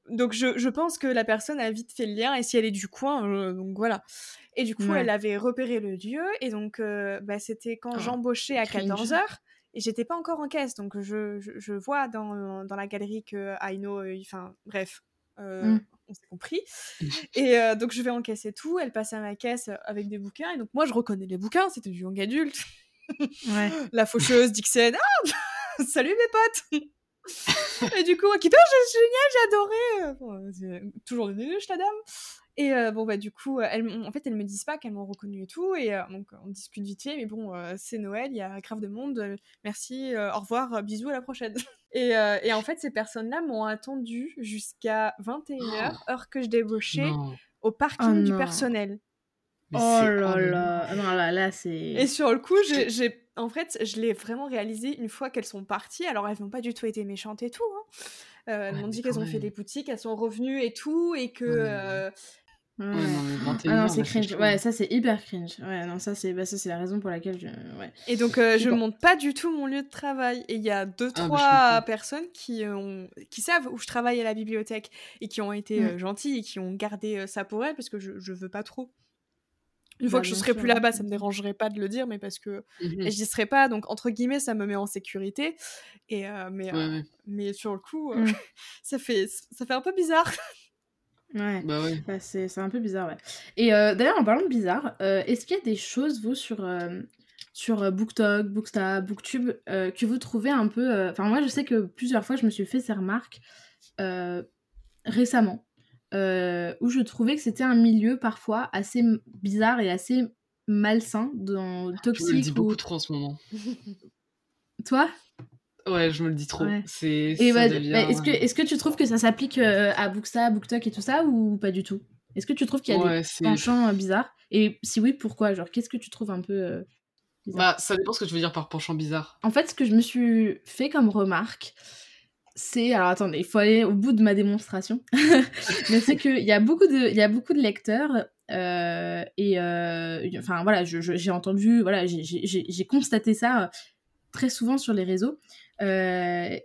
Donc je, pense que la personne a vite fait le lien et si elle est du coin, donc voilà. Et du coup, elle avait repéré le lieu et donc bah, c'était quand oh, j'embauchais à 14h et j'étais pas encore en caisse. Donc je, je, vois dans, dans, la galerie que Aino, enfin bref, euh, mmh. On s'est compris. Et euh, donc, je vais encaisser tout. Elle passe à ma caisse avec des bouquins. Et donc, moi, je reconnais les bouquins. C'était du young adulte. La faucheuse, Dixon. Ah Salut mes potes Et du coup, Akito, c'est génial, j'ai adoré. Bon, toujours de nunuche, la dame. Et euh, bon, bah, du coup, elles, en fait, elles me disent pas qu'elles m'ont reconnu et tout. Et euh, donc, on discute vite fait, mais bon, euh, c'est Noël, il y a grave de monde. merci, au revoir, bisous, à la prochaine. et, et, en fait, ces personnes-là m'ont attendu jusqu'à 21h, heure que je débauchais, au parking oh du personnel. oh là là, non, là, là c'est. Et sur le coup, j'ai, en fait, je l'ai vraiment réalisé une fois qu'elles sont parties. Alors, elles n'ont pas du tout été méchantes et tout. Hein. elles m'ont dit qu'elles ont fait des boutiques, elles sont revenues et tout, et que Ouais. Ah non, c'est cringe. Ouais, ça c'est hyper cringe. Ouais, non, ça c'est bah, ça c'est la raison pour laquelle je. Ouais. Et donc euh, je monte pas du tout mon lieu de travail. Et il y a deux ah, trois personnes qui ont qui savent où je travaille à la bibliothèque et qui ont été mm. euh, gentilles et qui ont gardé euh, ça pour elles parce que je je veux pas trop. Une fois bah, que je serai plus là-bas, ça me dérangerait pas de le dire, mais parce que mmh je j'y serai pas, donc entre guillemets, ça me met en sécurité. Et mais mais sur le coup, mm. ça fait ça fait un peu bizarre. Ouais, bah ouais. Bah, c'est un peu bizarre, ouais. Et euh, d'ailleurs, en parlant de bizarre, euh, est-ce qu'il y a des choses, vous, sur, euh, sur BookTok, Bookstab, Booktube, que vous trouvez un peu... Enfin, moi, je sais que plusieurs fois, je me suis fait ces remarques récemment, où je trouvais que c'était un milieu parfois assez bizarre et assez malsain, dans, toxique. Je le dis beaucoup trop en ce moment. Toi? Ouais, je me le dis trop. C'est. Bah, est-ce que, est que tu trouves que ça s'applique euh, à Booksta, Booktok et tout ça ou pas du tout? Est-ce que tu trouves qu'il y a des penchants euh, bizarres? Et si oui, pourquoi? Genre, qu'est-ce que tu trouves un peu euh, bizarre? Bah, ça dépend ce que tu veux dire par penchant bizarre. En fait, ce que je me suis fait comme remarque, c'est alors attendez, il faut aller au bout de ma démonstration. Mais c'est qu'il y a beaucoup de, il y a beaucoup de lecteurs et enfin voilà, j'ai entendu, voilà, j'ai constaté ça très souvent sur les réseaux. Euh,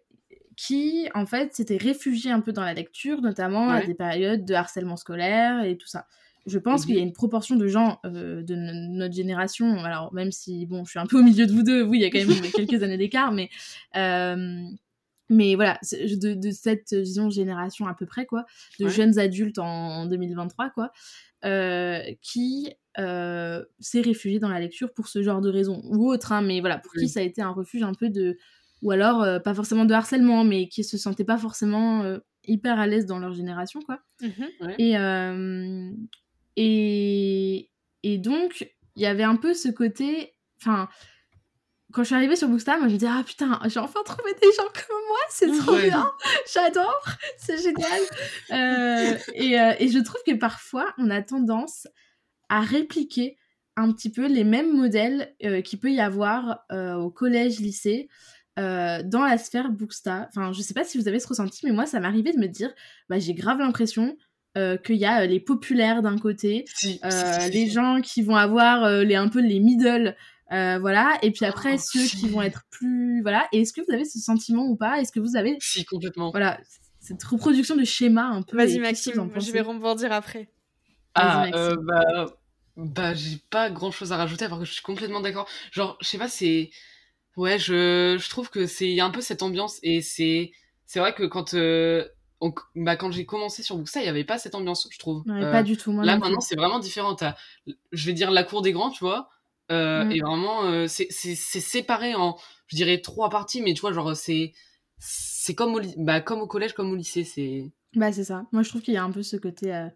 qui en fait s'était réfugié un peu dans la lecture, notamment à des périodes de harcèlement scolaire et tout ça. Je pense qu'il y a une proportion de gens euh, de notre génération, alors même si bon, je suis un peu au milieu de vous deux, oui, il y a quand même quelques années d'écart, mais euh, mais voilà, de, cette vision génération à peu près, quoi, de jeunes adultes en, 2023, quoi, euh, qui s'est réfugié dans la lecture pour ce genre de raison, ou autre, hein, mais voilà, pour qui ça a été un refuge un peu de. Ou alors, euh, pas forcément de harcèlement, mais qui se sentaient pas forcément hyper à l'aise dans leur génération, quoi. Mmh et, et, et donc, il y avait un peu ce côté. Enfin, quand je suis arrivée sur Bookstar, moi je me disais ah putain, j'ai enfin trouvé des gens comme moi, c'est trop bien, j'adore, c'est génial. Euh, et, euh, et, je trouve que parfois on a tendance à répliquer un petit peu les mêmes modèles euh, qu'il peut y avoir au collège, lycée. Dans la sphère Bookstar, enfin je sais pas si vous avez ce ressenti, mais moi ça m'arrivait de me dire, bah, j'ai grave l'impression qu'il y a les populaires d'un côté, les gens qui vont avoir les un peu les middle euh, voilà, et puis après, oh, ceux qui vont être plus. Voilà, et est-ce que vous avez ce sentiment ou pas? Est-ce que vous avez. Si, complètement. Voilà, cette reproduction de schéma un peu. Vas-y, Maxime, je vais rebondir après. Ah, euh, bah. Bah, j'ai pas grand chose à rajouter, parce que je suis complètement d'accord. Genre, je sais pas, c'est. Ouais, je, je trouve que c'est. Il y a un peu cette ambiance, et c'est. C'est vrai que quand. Euh, bah, quand j'ai commencé sur Booksta, il n'y avait pas cette ambiance, je trouve. Ouais, pas du tout. Moi là, maintenant, c'est vraiment différent. je vais dire la cour des grands, tu vois. Euh, mm. Et vraiment, euh, c'est séparé en, je dirais, trois parties, mais tu vois, genre, c'est c'est comme, au, bah, comme au collège, comme au lycée. c'est Bah, c'est ça. Moi, je trouve qu'il y a un peu ce côté. Euh,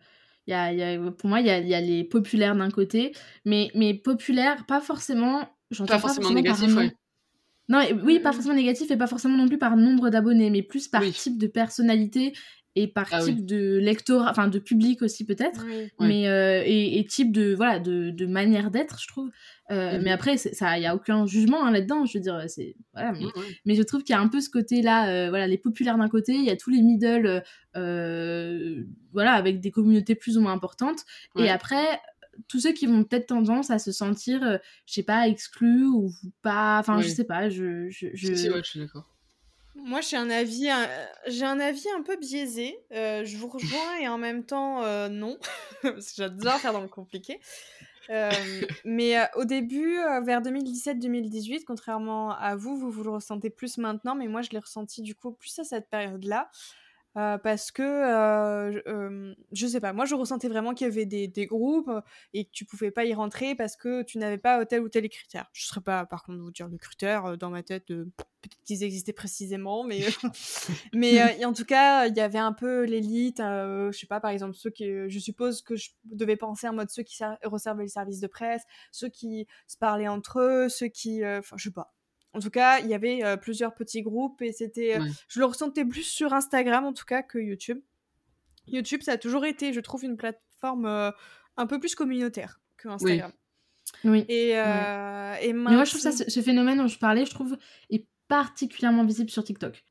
il y a, y a, pour moi, il y a, y a les populaires d'un côté, mais, mais populaires, pas forcément. Pas, pas forcément, négatif, ouais. Non, oui, pas forcément négatif et pas forcément non plus par nombre d'abonnés, mais plus par type de personnalité et par ah type de lectorat, enfin de public aussi peut-être, mais euh, et, type de voilà de, de manière d'être, je trouve. Euh, mais après, ça, il y a aucun jugement hein, là-dedans. Je veux dire, c'est voilà, mais, je trouve qu'il y a un peu ce côté-là, euh, voilà, les populaires d'un côté, il y a tous les middle, voilà, avec des communautés plus ou moins importantes, et après tous ceux qui vont peut-être tendance à se sentir, je sais pas, exclus ou pas, enfin, je sais pas, je, je, je... je suis d'accord. Moi, j'ai un avis, j'ai un avis un peu biaisé. Euh, je vous rejoins et en même temps, euh, non, parce que j'adore faire dans le compliqué. Euh, mais au début, vers 2017-2018, contrairement à vous, vous vous le ressentez plus maintenant, mais moi, je l'ai ressenti du coup plus à cette période-là. Euh, parce que euh, euh, je sais pas, moi je ressentais vraiment qu'il y avait des, groupes et que tu pouvais pas y rentrer parce que tu n'avais pas tel ou tel critère. Je serais pas par contre vous dire le critère dans ma tête, peut-être qu'ils existaient précisément, mais mais en tout cas il y avait un peu l'élite. je sais pas par exemple ceux qui, je suppose que je devais penser en mode ceux qui resservaient le service de presse, ceux qui se parlaient entre eux, ceux qui, enfin je sais pas en tout cas, il y avait plusieurs petits groupes et c'était. Je le ressentais plus sur Instagram en tout cas que YouTube. YouTube, ça a toujours été, je trouve, une plateforme un peu plus communautaire que Instagram. Oui. Et, et Mais moi, je trouve ça, ce phénomène dont je parlais, je trouve, est particulièrement visible sur TikTok.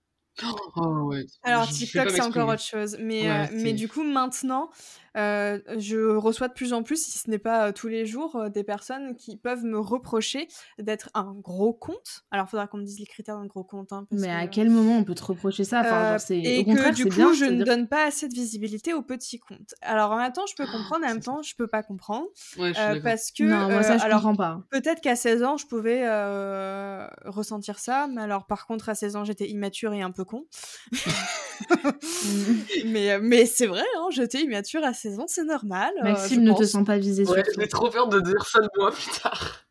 Oh, ouais. Alors, TikTok, c'est encore autre chose. Mais, mais du coup, maintenant, euh, je reçois de plus en plus, si ce n'est pas euh, tous les jours, euh, des personnes qui peuvent me reprocher d'être un gros compte. Alors, il faudra qu'on me dise les critères d'un gros compte. Hein, mais à quel moment on peut te reprocher ça? Enfin, genre, Et que du coup, je ne donne pas assez de visibilité aux petits comptes. Alors, en même temps, je peux comprendre, en même temps, je peux pas comprendre. parce que. Non, moi, ça, je alors, comprends pas. Peut-être qu'à 16 ans, je pouvais ressentir ça. Mais alors, par contre, à 16 ans, j'étais immature et un peu con. mais mais c'est vrai, hein, j'étais immature à 16 c'est normal. Euh, Maxime ne te sent pas visé ouais, J'ai trop peur de dire ça de moi plus tard.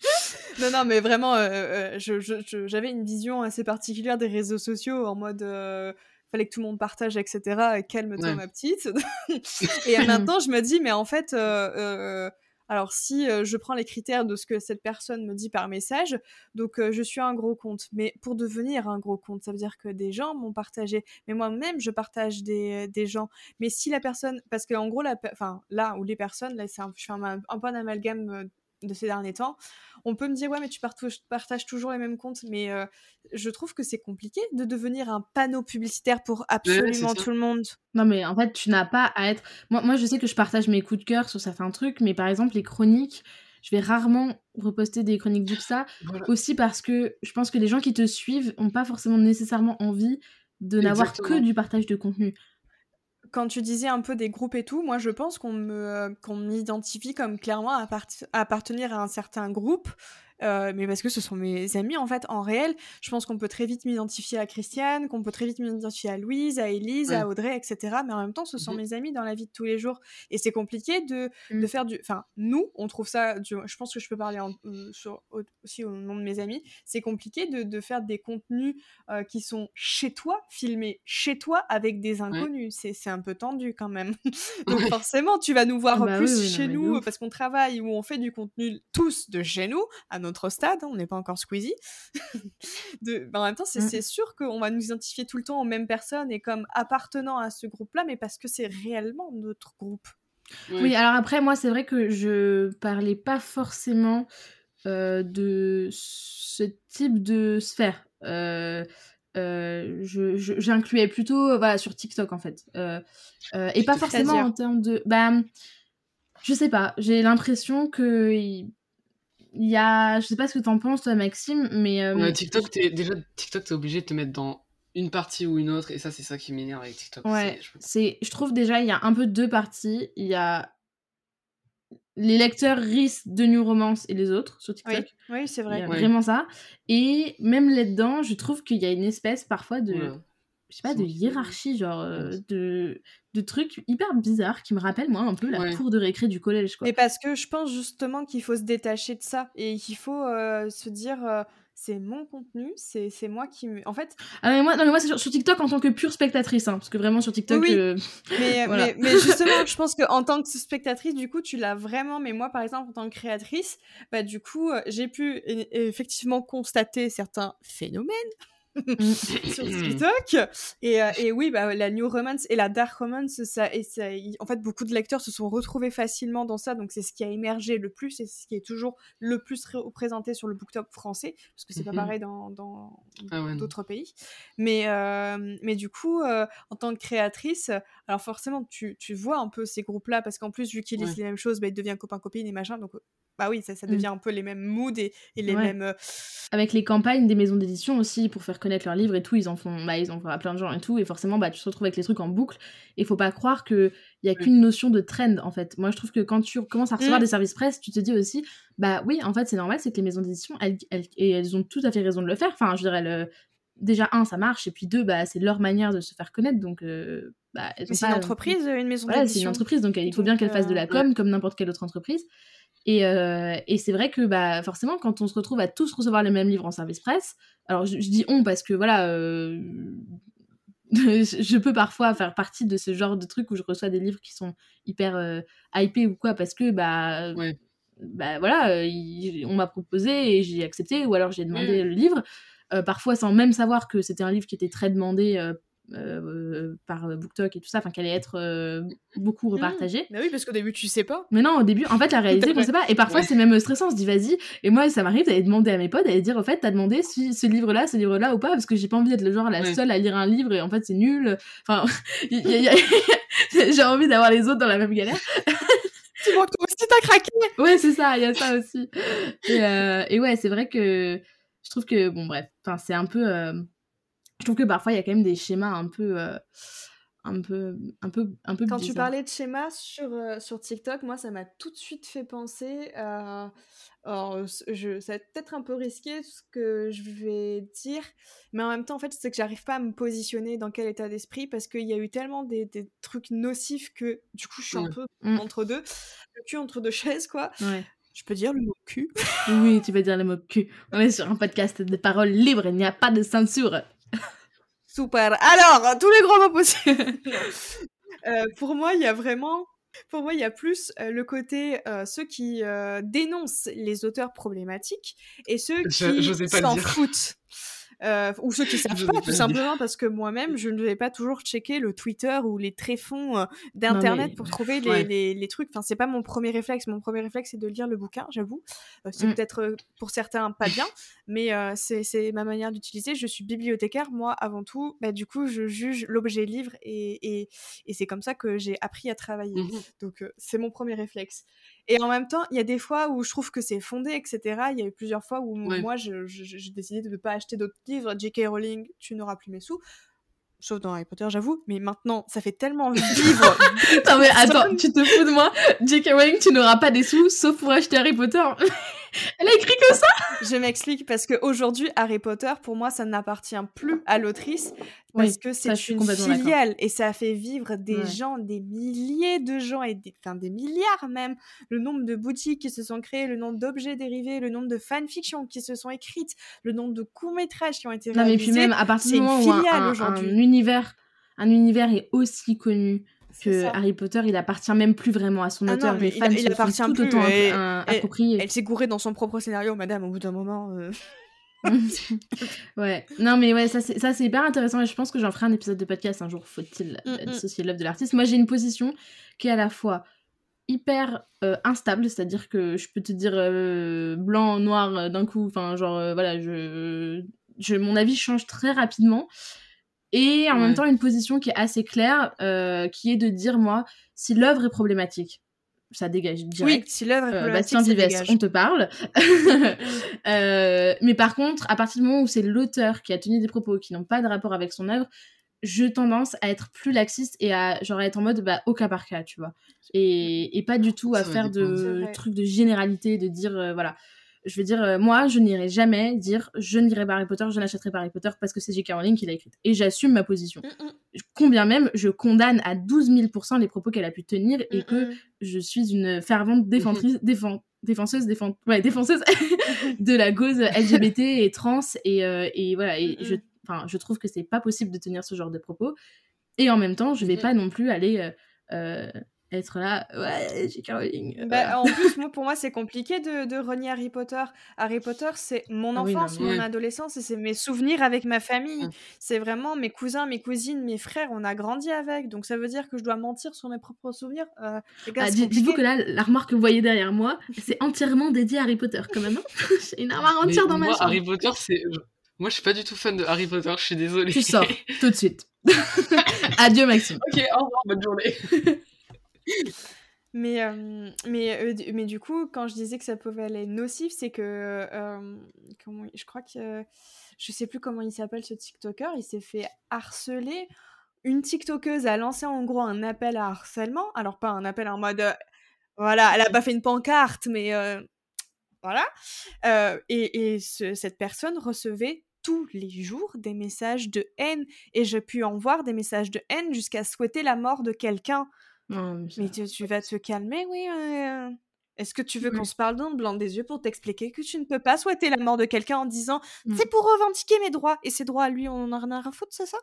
non, non, mais vraiment, euh, euh, j'avais une vision assez particulière des réseaux sociaux en mode fallait que tout le monde partage, etc. Calme-toi, ma petite. et maintenant, je me dis, mais en fait, alors si euh, je prends les critères de ce que cette personne me dit par message, donc euh, je suis un gros compte. Mais pour devenir un gros compte, ça veut dire que des gens m'ont partagé. Mais moi-même, je partage des, des, gens. Mais si la personne, parce qu'en gros, enfin là où les personnes, là, un, je un, un amalgame euh, de ces derniers temps, on peut me dire ouais mais tu partages toujours les mêmes comptes, mais euh, je trouve que c'est compliqué de devenir un panneau publicitaire pour absolument tout le monde. Non mais en fait tu n'as pas à être. Moi, moi je sais que je partage mes coups de cœur sur certains trucs, mais par exemple les chroniques, je vais rarement reposter des chroniques du ça, aussi parce que je pense que les gens qui te suivent n'ont pas forcément nécessairement envie de n'avoir que du partage de contenu quand tu disais un peu des groupes et tout, moi je pense qu'on me qu'on m'identifie comme clairement appartenir à un certain groupe euh, mais parce que ce sont mes amis en fait en réel. Je pense qu'on peut très vite m'identifier à Christiane, qu'on peut très vite m'identifier à Louise, à Élise, à Audrey, etc. Mais en même temps, ce sont mmh mes amis dans la vie de tous les jours. Et c'est compliqué de, de mmh. faire du. Enfin, nous, on trouve ça. Je pense que je peux parler euh, sur, aussi au nom de mes amis. C'est compliqué de, de, faire des contenus euh, qui sont chez toi, filmés chez toi avec des inconnus. C'est un peu tendu quand même. Donc forcément, tu vas nous voir ah bah plus chez nous parce qu'on travaille ou on fait du contenu tous de chez nous, à notre stade, hein, on n'est pas encore Squeezie. de, bah, en même temps, mmh. c'est sûr qu'on va nous identifier tout le temps aux mêmes personnes et comme appartenant à ce groupe-là, mais parce que c'est réellement notre groupe. Oui. alors après, moi, c'est vrai que je parlais pas forcément euh, de ce type de sphère. Euh, euh, j'incluais plutôt voilà, sur TikTok en fait. et pas forcément en termes de. Bah, je sais pas, j'ai l'impression que il y a. Je sais pas ce que t'en penses, toi, Maxime, mais. TikTok, es... déjà, TikTok, t'es obligé de te mettre dans une partie ou une autre, et ça, c'est ça qui m'énerve avec TikTok. Ouais, c'est, je trouve déjà, il y a un peu deux parties. Il y a les lecteurs risquent de New Romance et les autres sur TikTok. Oui, c'est vrai. Vraiment ça. Et même là-dedans, je trouve qu'il y a une espèce parfois de. Je sais pas, de hiérarchie, genre euh, de, de trucs hyper bizarres qui me rappellent, moi, un peu la cour de récré du collège. Quoi. Et parce que je pense justement qu'il faut se détacher de ça et qu'il faut euh, se dire. Euh, c'est mon contenu, c'est moi qui me. En fait. Ah, mais moi, non, mais moi c'est sur, TikTok en tant que pure spectatrice, hein, parce que vraiment sur TikTok. Oui, euh, mais, mais, justement, je pense qu'en tant que spectatrice, du coup, tu l'as vraiment. Mais moi, par exemple, en tant que créatrice, bah, du coup, j'ai pu effectivement constater certains phénomènes. sur TikTok. Et, euh, et, oui, bah, la New Romance et la Dark Romance, ça, et ça, en fait, beaucoup de lecteurs se sont retrouvés facilement dans ça. Donc, c'est ce qui a émergé le plus et ce qui est toujours le plus représenté sur le booktop français, parce que c'est pas mm-hmm. pareil dans, dans ah d'autres pays. Mais, euh, mais du coup, euh, en tant que créatrice, alors forcément, tu, tu vois un peu ces groupes-là, parce qu'en plus, vu qu'ils lisent les mêmes choses, bah, ils deviennent copains-copines et machin. Donc, bah oui, ça, ça mmh. devient un peu les mêmes moods et, les mêmes. Euh, Avec les campagnes des maisons d'édition aussi, pour faire connaître leurs livres et tout, ils en font, bah, ils en font à plein de gens et tout, et forcément, bah, tu te retrouves avec les trucs en boucle. Et faut pas croire qu'il n'y a qu'une notion de trend, en fait. Moi, je trouve que quand tu commences à recevoir mmh. des services presse, tu te dis aussi, bah oui, en fait, c'est normal, c'est que les maisons d'édition, elles, et elles ont tout à fait raison de le faire. Enfin, je dirais, déjà, un, ça marche, et puis deux, bah, c'est leur manière de se faire connaître, donc. Euh, bah, c'est une entreprise, une maison d'édition. c'est une entreprise, donc il faut bien qu'elle fasse de la euh, com, comme n'importe quelle autre entreprise. Et, euh, et c'est vrai que bah, forcément, quand on se retrouve à tous recevoir les mêmes livres en service presse, alors je, dis on parce que voilà, euh, je peux parfois faire partie de ce genre de truc où je reçois des livres qui sont hyper euh, hypés ou quoi, parce que bah, bah voilà, on m'a proposé et j'ai accepté, ou alors j'ai demandé le livre. parfois sans même savoir que c'était un livre qui était très demandé euh, par BookTok et tout ça, enfin qu'elle allait être euh, beaucoup mmh. repartagée. Mais oui, parce qu'au début tu sais pas. Mais non, au début, en fait, la réalité, on sait pas. Et parfois, c'est même stressant. On se dit, vas-y. Et moi, ça m'arrive d'aller demander à mes potes, d'aller dire, en fait, t'as demandé si ce livre-là, ce livre-là ou pas, parce que j'ai pas envie d'être le genre la seule à lire un livre et en fait, c'est nul. Enfin, j'ai envie d'avoir les autres dans la même galère. tu vois, toi aussi, t'as craqué. Ouais, c'est ça, il y a ça aussi. Et, euh, et ouais, c'est vrai que je trouve que, bon, bref, enfin, c'est un peu je trouve que parfois il y a quand même des schémas un peu euh, un peu un peu un peu quand tu parlais de schémas sur euh, sur TikTok moi ça m'a tout de suite fait penser à alors je ça va peut-être un peu risqué ce que je vais dire mais en même temps en fait c'est que j'arrive pas à me positionner dans quel état d'esprit parce qu'il y a eu tellement des, des, trucs nocifs que du coup je suis un peu mmh. entre deux le cul entre deux chaises quoi ouais. Je peux dire le mot cul? Oui, tu peux dire le mot cul. On est sur un podcast de paroles libres, il n'y a pas de censure. Super. Alors, tous les gros mots possibles. Euh, pour moi, il y a vraiment pour moi, il y a plus euh, le côté euh, ceux qui dénoncent les auteurs problématiques et ceux qui s'en foutent. Euh, ou ceux qui savent pas, tout simplement parce que moi-même, je ne vais pas toujours checker le Twitter ou les tréfonds euh, d'internet pour trouver les, les, trucs. Enfin, c'est pas mon premier réflexe. Mon premier réflexe, c'est de lire le bouquin, j'avoue. Euh, c'est mm. peut-être pour certains pas bien, mais c'est ma manière d'utiliser. Je suis bibliothécaire, moi, avant tout. Bah, du coup, je juge l'objet livre et, et, et c'est comme ça que j'ai appris à travailler. Mmh Donc, c'est mon premier réflexe. Et en même temps, il y a des fois où je trouve que c'est fondé, etc. Il y a eu plusieurs fois où moi, j'ai décidé de ne pas acheter d'autres livres. J.K. Rowling, tu n'auras plus mes sous. Sauf dans Harry Potter, j'avoue. Mais maintenant, ça fait tellement vivre. non, mais attends, tu te fous de moi J.K. Rowling, tu n'auras pas des sous, sauf pour acheter Harry Potter. Elle a écrit que ça? Je m'explique parce qu'aujourd'hui, Harry Potter, pour moi, ça n'appartient plus à l'autrice parce que c'est une filiale et ça a fait vivre des gens, des milliers de gens et des, enfin, des milliards même. Le nombre de boutiques qui se sont créées, le nombre d'objets dérivés, le nombre de fanfictions qui se sont écrites, le nombre de courts-métrages qui ont été réalisés. Non, mais puis même à partir du moment où un, univers, un univers est aussi connu que Harry Potter, il appartient même plus vraiment à son ah auteur. les fans il, il appartient tout autant approprié. Elle s'est gourée dans son propre scénario, madame, au bout d'un moment. Euh. ouais, non mais ouais, ça c'est hyper intéressant et je pense que j'en ferai un épisode de podcast un jour, faut-il mm, mm. dissocier l'œuvre de l'artiste. Moi j'ai une position qui est à la fois hyper euh, instable, c'est-à-dire que je peux te dire euh, blanc, noir d'un coup, enfin genre voilà, je, je, mon avis change très rapidement et en même temps une position qui est assez claire, euh, qui est de dire moi, si l'œuvre est problématique, ça dégage direct. Oui, si l'œuvre est euh, Bastien Vives, on te parle. euh, mais par contre, à partir du moment où c'est l'auteur qui a tenu des propos qui n'ont pas de rapport avec son œuvre, je tendance à être plus laxiste et à genre être en mode bah au cas par cas, tu vois. Et, et pas du tout à faire de trucs de généralité, de dire euh, voilà je veux dire, euh, moi, je n'irai jamais dire je ne lirai pas Harry Potter, je n'achèterai pas Harry Potter parce que c'est J.K. Rowling qui l'a écrite. Et j'assume ma position. Mm, mm. Combien même je condamne à 12 000 les propos qu'elle a pu tenir et mm, que je suis une fervente défenseuse, défenseuse, ouais, défenseuse de la cause LGBT et trans. Et, euh, et voilà, et je, je trouve que c'est pas possible de tenir ce genre de propos. Et en même temps, je vais pas non plus aller. Euh, être là, ouais, J.K. Rowling. Bah, en plus, moi, pour moi, c'est compliqué de, de, renier Harry Potter. Harry Potter, c'est mon ah enfance, mon adolescence, et c'est mes souvenirs avec ma famille. Mmh. C'est vraiment mes cousins, mes cousines, mes frères, on a grandi avec. Donc ça veut dire que je dois mentir sur mes propres souvenirs. Euh, ah, Dites-vous que là, la remarque que vous voyez derrière moi, c'est entièrement dédié à Harry Potter, quand même. Hein. J'ai une armoire entière dans moi, ma chambre. Harry Potter, c'est. Moi, je suis pas du tout fan de Harry Potter, je suis désolée. Tu sors, tout de suite. Adieu, Maxime. Ok, au revoir, bonne journée. Mais, mais, mais du coup, quand je disais que ça pouvait aller nocif, c'est que comment, je crois que je sais plus comment il s'appelle ce TikToker, il s'est fait harceler. Une TikTokeuse a lancé en gros un appel à harcèlement, alors pas un appel en mode voilà, elle a pas fait une pancarte, mais voilà. et, et cette personne recevait tous les jours des messages de haine et j'ai pu en voir des messages de haine jusqu'à souhaiter la mort de quelqu'un mais tu, vas te calmer, oui. Euh, est-ce que tu veux qu'on se parle d'un blanc des yeux pour t'expliquer que tu ne peux pas souhaiter la mort de quelqu'un en disant mmh. c'est pour revendiquer mes droits et ses droits à lui, on en a rien à foutre, c'est ça?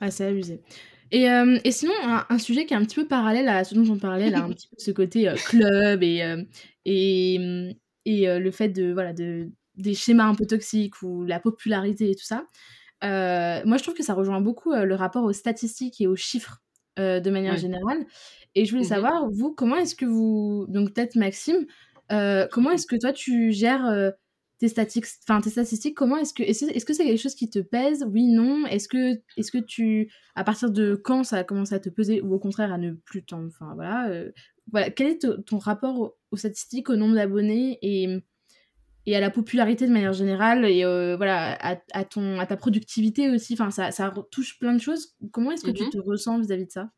Ah, c'est abusé. Et, et sinon, un, sujet qui est un petit peu parallèle à ce dont on parlait, là, un petit peu ce côté club et, et, mmh, et le fait de, voilà, de, des schémas un peu toxiques ou la popularité et tout ça. moi, je trouve que ça rejoint beaucoup le rapport aux statistiques et aux chiffres euh, de manière générale. Et je voulais mmh savoir, vous, comment est-ce que vous. Donc, peut-être Maxime, euh, comment est-ce que toi, tu gères euh, tes, tes statistiques? Comment est-ce que. Est-ce que c'est quelque chose qui te pèse? Oui, non? Est-ce que, est que tu. À partir de quand ça a commencé à te peser Ou au contraire, à ne plus t'en. Enfin, voilà. voilà. Quel est ton rapport aux, statistiques, au nombre d'abonnés et et à la popularité de manière générale et voilà à, ton à ta productivité aussi. Enfin ça, ça touche plein de choses. Comment est-ce que tu mmh te ressens vis-à-vis de ça?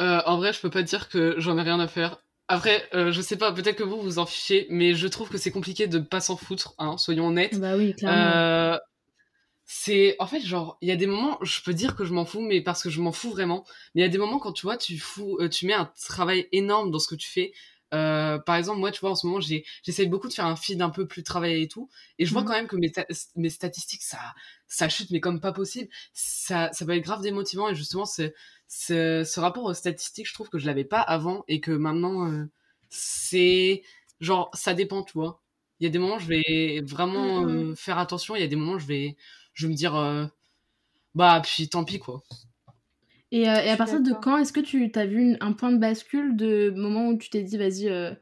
Euh, en vrai je peux pas dire que j'en ai rien à faire. Après euh, je sais pas peut-être que vous vous en fichez mais je trouve que c'est compliqué de pas s'en foutre hein, soyons honnêtes. Bah oui clairement. Euh, c'est en fait genre il y a des moments je peux dire que je m'en fous mais parce que je m'en fous vraiment mais il y a des moments quand tu vois tu fous tu mets un travail énorme dans ce que tu fais euh, par exemple, moi, tu vois, en ce moment, j'essaye beaucoup de faire un feed un peu plus travaillé et tout. Et je vois mmh. quand même que mes, mes statistiques, ça, ça chute, mais comme pas possible. Ça, ça peut être grave démotivant. Et justement, ce, ce rapport aux statistiques, je trouve que je l'avais pas avant et que maintenant, euh, c'est genre, ça dépend, tu vois. Il y a des moments, je vais vraiment mmh, mmh. Euh, faire attention. Il y a des moments, je vais, je vais me dire, bah, puis tant pis, quoi. Et, euh, et à partir de quand est-ce que tu as vu un point de bascule de moment où tu t'es dit, vas-y, euh,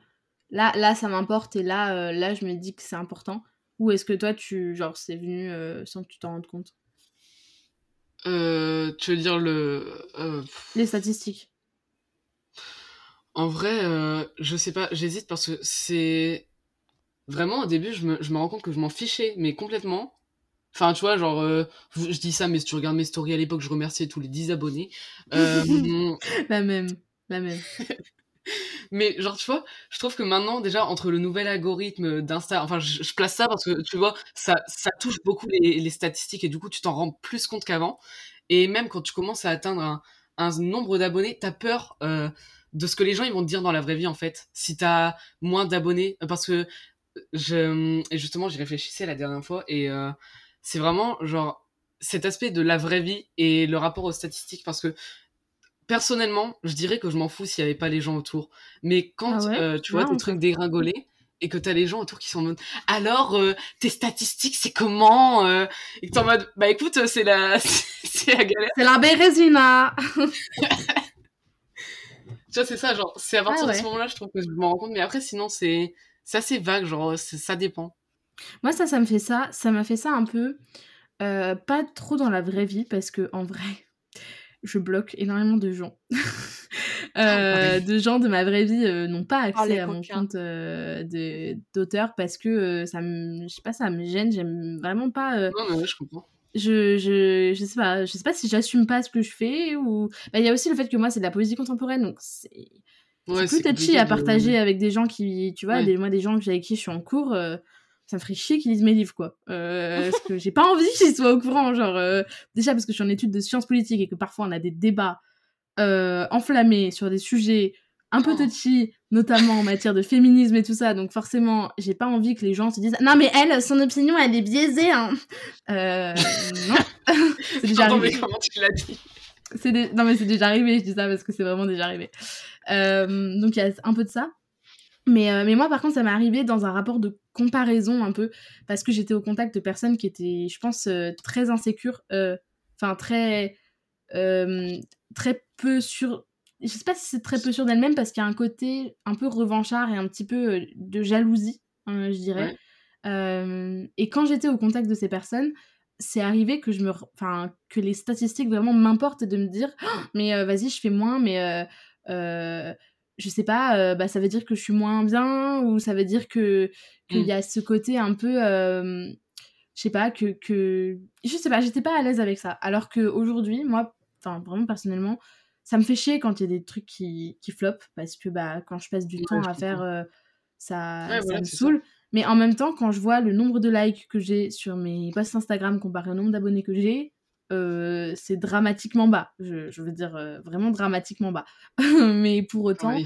là, là, ça m'importe et là, euh, là, je me dis que c'est important? Ou est-ce que toi, tu, genre, c'est venu sans que tu t'en rendes compte? Tu veux dire le. Les statistiques. En vrai, je sais pas, j'hésite parce que c'est. Vraiment, au début, je me, je me rends compte que je m'en fichais, mais complètement. Enfin, tu vois, genre, euh, je dis ça, mais si tu regardes mes stories à l'époque, je remerciais tous les 10 abonnés. Euh, la même, la même. Mais genre, tu vois, je trouve que maintenant, déjà, entre le nouvel algorithme d'Insta, enfin, je, place ça parce que, tu vois, ça, ça touche beaucoup les, les statistiques et du coup, tu t'en rends plus compte qu'avant. Et même quand tu commences à atteindre un, un nombre d'abonnés, t'as peur euh, de ce que les gens ils vont te dire dans la vraie vie, en fait. Si t'as moins d'abonnés, parce que je, et justement, j'y réfléchissais la dernière fois et c'est vraiment, genre, cet aspect de la vraie vie et le rapport aux statistiques parce que personnellement, je dirais que je m'en fous s'il n'y avait pas les gens autour. Mais quand ah euh, tu vois tes trucs dégringolés et que tu as les gens autour qui sont en mode alors euh, tes statistiques c'est comment euh, et que t'es en mode bah écoute c'est la c'est la galère c'est la bérésina. Tu vois c'est ça genre c'est à partir ah de ce moment-là je trouve que je m'en rends compte mais après sinon c'est c'est assez vague genre ça dépend moi ça ça me fait ça ça m'a fait ça un peu pas trop dans la vraie vie parce que en vrai je bloque énormément de gens. euh, de gens de ma vraie vie euh, n'ont pas oh, accès à mon compte euh, d'auteur parce que euh, ça me, je sais pas, ça me gêne. J'aime vraiment pas. non, mais je comprends. Je, je, je sais pas, je sais pas si j'assume pas ce que je fais ou. Bah, il y a aussi le fait que moi c'est de la poésie contemporaine donc c'est. Ouais, plus touchy à partager avec des gens qui, tu vois, des, moi des gens avec qui je suis en cours, ça me ferait chier qu'ils lisent mes livres, quoi. Euh, parce que j'ai pas envie qu'ils soient au courant, genre, euh, déjà parce que je suis en étude de sciences politiques et que parfois on a des débats euh, enflammés sur des sujets un peu oh. touchy, notamment en matière de féminisme et tout ça, donc forcément, j'ai pas envie que les gens se disent « Non mais elle, son opinion, elle est biaisée, hein !» Euh, non. c'est déjà arrivé. mais comment tu l'as dit? Non mais c'est déjà arrivé, je dis ça parce que c'est vraiment déjà arrivé. donc il y a un peu de ça. Mais, euh, mais moi, par contre, ça m'est arrivé dans un rapport de comparaison un peu, parce que j'étais au contact de personnes qui étaient, je pense, euh, très insécures, euh, enfin, très, très peu sûres. Je sais pas si c'est très peu sûr d'elle-même, parce qu'il y a un côté un peu revanchard et un petit peu de jalousie, hein, je dirais. et quand j'étais au contact de ces personnes, c'est arrivé que je me enfin que les statistiques vraiment m'importent de me dire «Oh, mais vas-y je fais moins mais je sais pas, euh, bah, ça veut dire que je suis moins bien ou ça veut dire que qu'il mmh. y a ce côté un peu, euh, je sais pas, que, que je sais pas, j'étais pas à l'aise avec ça. Alors qu'aujourd'hui, moi, enfin vraiment personnellement, ça me fait chier quand il y a des trucs qui, qui flopent parce que bah quand je passe du temps à faire euh, ça, ça me saoule. Mais en même temps, quand je vois le nombre de likes que j'ai sur mes posts Instagram comparé au nombre d'abonnés que j'ai, euh, c'est dramatiquement bas. Je, veux dire euh, vraiment dramatiquement bas. Mais pour autant,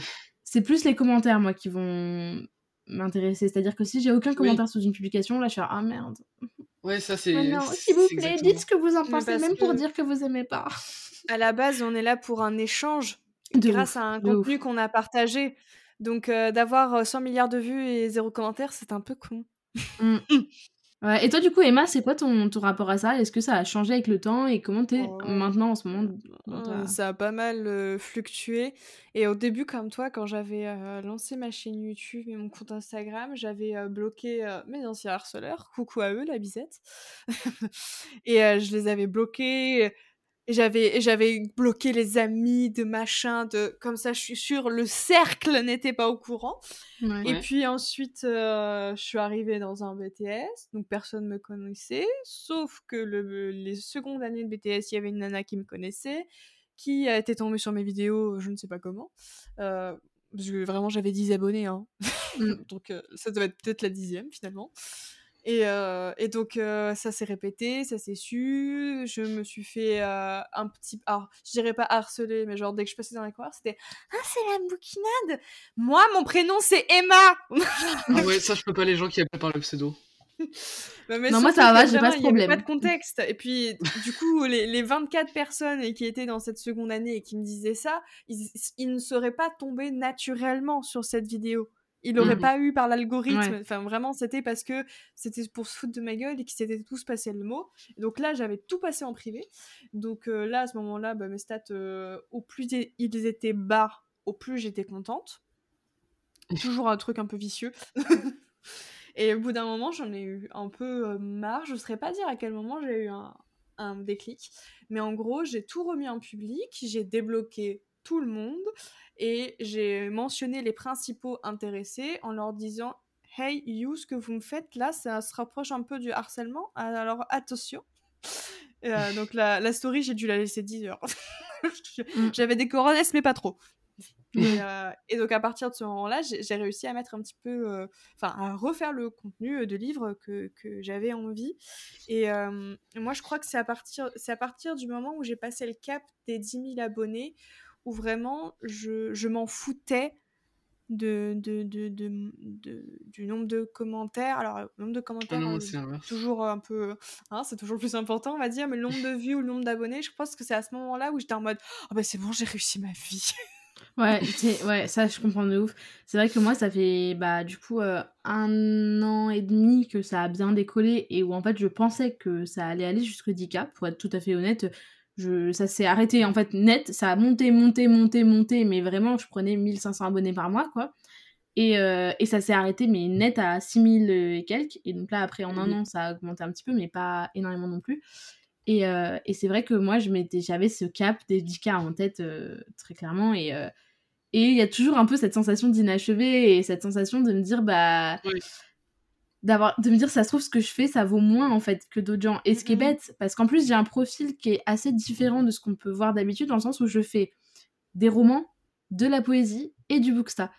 c'est plus les commentaires, moi, qui vont m'intéresser. C'est-à-dire que si j'ai aucun commentaire sous une publication, là, je suis ah merde. Ouais, ça c'est. s'il vous plaît, dites ce que vous en pensez, même pour dire que vous aimez pas. À la base, on est là pour un échange grâce à un contenu qu'on a partagé. Donc, euh, d'avoir 100 milliards de vues et zéro commentaire, c'est un peu con. Et toi, du coup, Emma, c'est quoi ton, ton rapport à ça? Est-ce que ça a changé avec le temps? Et comment t'es oh. maintenant en ce moment euh, Ça a pas mal euh, fluctué. Et au début, comme toi, quand j'avais euh, lancé ma chaîne YouTube et mon compte Instagram, j'avais bloqué mes anciens harceleurs. Coucou à eux, la bisette. et je les avais bloqués j'avais j'avais bloqué les amis de machin de comme ça je suis sûre le cercle n'était pas au courant et puis ensuite euh, je suis arrivée dans un BTS donc personne me connaissait sauf que le, les secondes années de BTS il y avait une nana qui me connaissait qui a été tombée sur mes vidéos je ne sais pas comment euh, parce que vraiment j'avais 10 abonnés hein. Mm. donc euh, ça doit être peut-être la dixième finalement et, euh, et donc, euh, ça s'est répété, ça s'est su. Je me suis fait euh, un petit. Alors, je dirais pas harceler, mais genre, dès que je passais dans la couloir, c'était Ah, c'est la bouquinade Moi, mon prénom, c'est Emma ah Ouais, ça, je peux pas les gens qui appellent par le pseudo. Bah, non, moi ça va, j'ai pas ce problème. pas de contexte. Et puis, du coup, les, les, 24 personnes qui étaient dans cette seconde année et qui me disaient ça, ils, ils ne seraient pas tombés naturellement sur cette vidéo il n'aurait mmh pas eu par l'algorithme. Enfin, vraiment, c'était parce que c'était pour se foutre de ma gueule et qu'ils s'étaient tous passé le mot. donc là, j'avais tout passé en privé. Donc euh, là, à ce moment-là, bah, mes stats, euh, au plus ils étaient bas, au plus j'étais contente. Toujours un truc un peu vicieux. et au bout d'un moment, j'en ai eu un peu euh, marre. Je ne saurais pas dire à quel moment j'ai eu un, un déclic. Mais en gros, j'ai tout remis en public. J'ai débloqué tout le monde et j'ai mentionné les principaux intéressés en leur disant Hey, you, ce que vous me faites là, ça se rapproche un peu du harcèlement, alors attention. Euh, donc la, la story, j'ai dû la laisser 10 heures. Mm. J'avais des coronesses, mais pas trop. Et, donc à partir de ce moment-là, j'ai réussi à mettre un petit peu, enfin à refaire le contenu de livres que, que j'avais envie. Et moi, je crois que c'est à partir, c'est à partir du moment où j'ai passé le cap des 10 000 abonnés où vraiment je, je m'en foutais de, de, de, de, du nombre de commentaires. Alors, le nombre de commentaires, ah c'est toujours un peu. Hein, c'est toujours plus important, on va dire, mais le nombre de vues ou le nombre d'abonnés, je pense que c'est à ce moment-là où j'étais en mode oh, bah c'est bon, j'ai réussi ma vie. ouais, ouais, ça je comprends de ouf. C'est vrai que moi, ça fait bah, du coup euh, un an et demi que ça a bien décollé et où en fait je pensais que ça allait aller jusqu'au 10K, pour être tout à fait honnête je, ça s'est arrêté en fait net, ça a monté, monté, monté, monté, mais vraiment je prenais 1500 abonnés par mois quoi. Et, euh, et ça s'est arrêté mais net à 6000 et quelques. Et donc là après en un mmh an ça a augmenté un petit peu mais pas énormément non plus. Et, euh, et c'est vrai que moi je m'étais, j'avais ce cap des 10K en tête euh, très clairement et et il y a toujours un peu cette sensation d'inachevé et cette sensation de me dire bah d'avoir de me dire ça se trouve ce que je fais ça vaut moins en fait que d'autres gens. Et ce qui est bête parce qu'en plus j'ai un profil qui est assez différent de ce qu'on peut voir d'habitude dans le sens où je fais des romans de la poésie et du booksta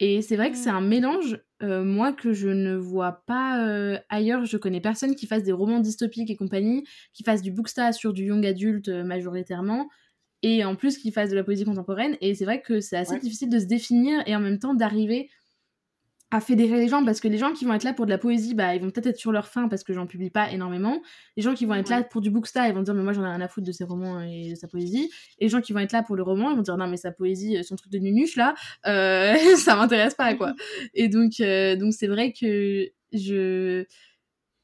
et c'est vrai que c'est un mélange euh, moi que je ne vois pas euh, ailleurs. Je connais personne qui fasse des romans dystopiques et compagnie qui fasse du booksta sur du young adulte euh, majoritairement et en plus qui fasse de la poésie contemporaine. Et c'est vrai que c'est assez difficile de se définir et en même temps d'arriver à fédérer les gens parce que les gens qui vont être là pour de la poésie bah ils vont peut-être être sur leur fin parce que j'en publie pas énormément. Les gens qui vont être là pour du booksta ils vont dire mais moi j'en ai rien à foutre de ses romans et de sa poésie. Et les gens qui vont être là pour le roman ils vont dire non mais sa poésie son truc de nunuche là euh, ça m'intéresse pas quoi. Et donc euh, donc c'est vrai que je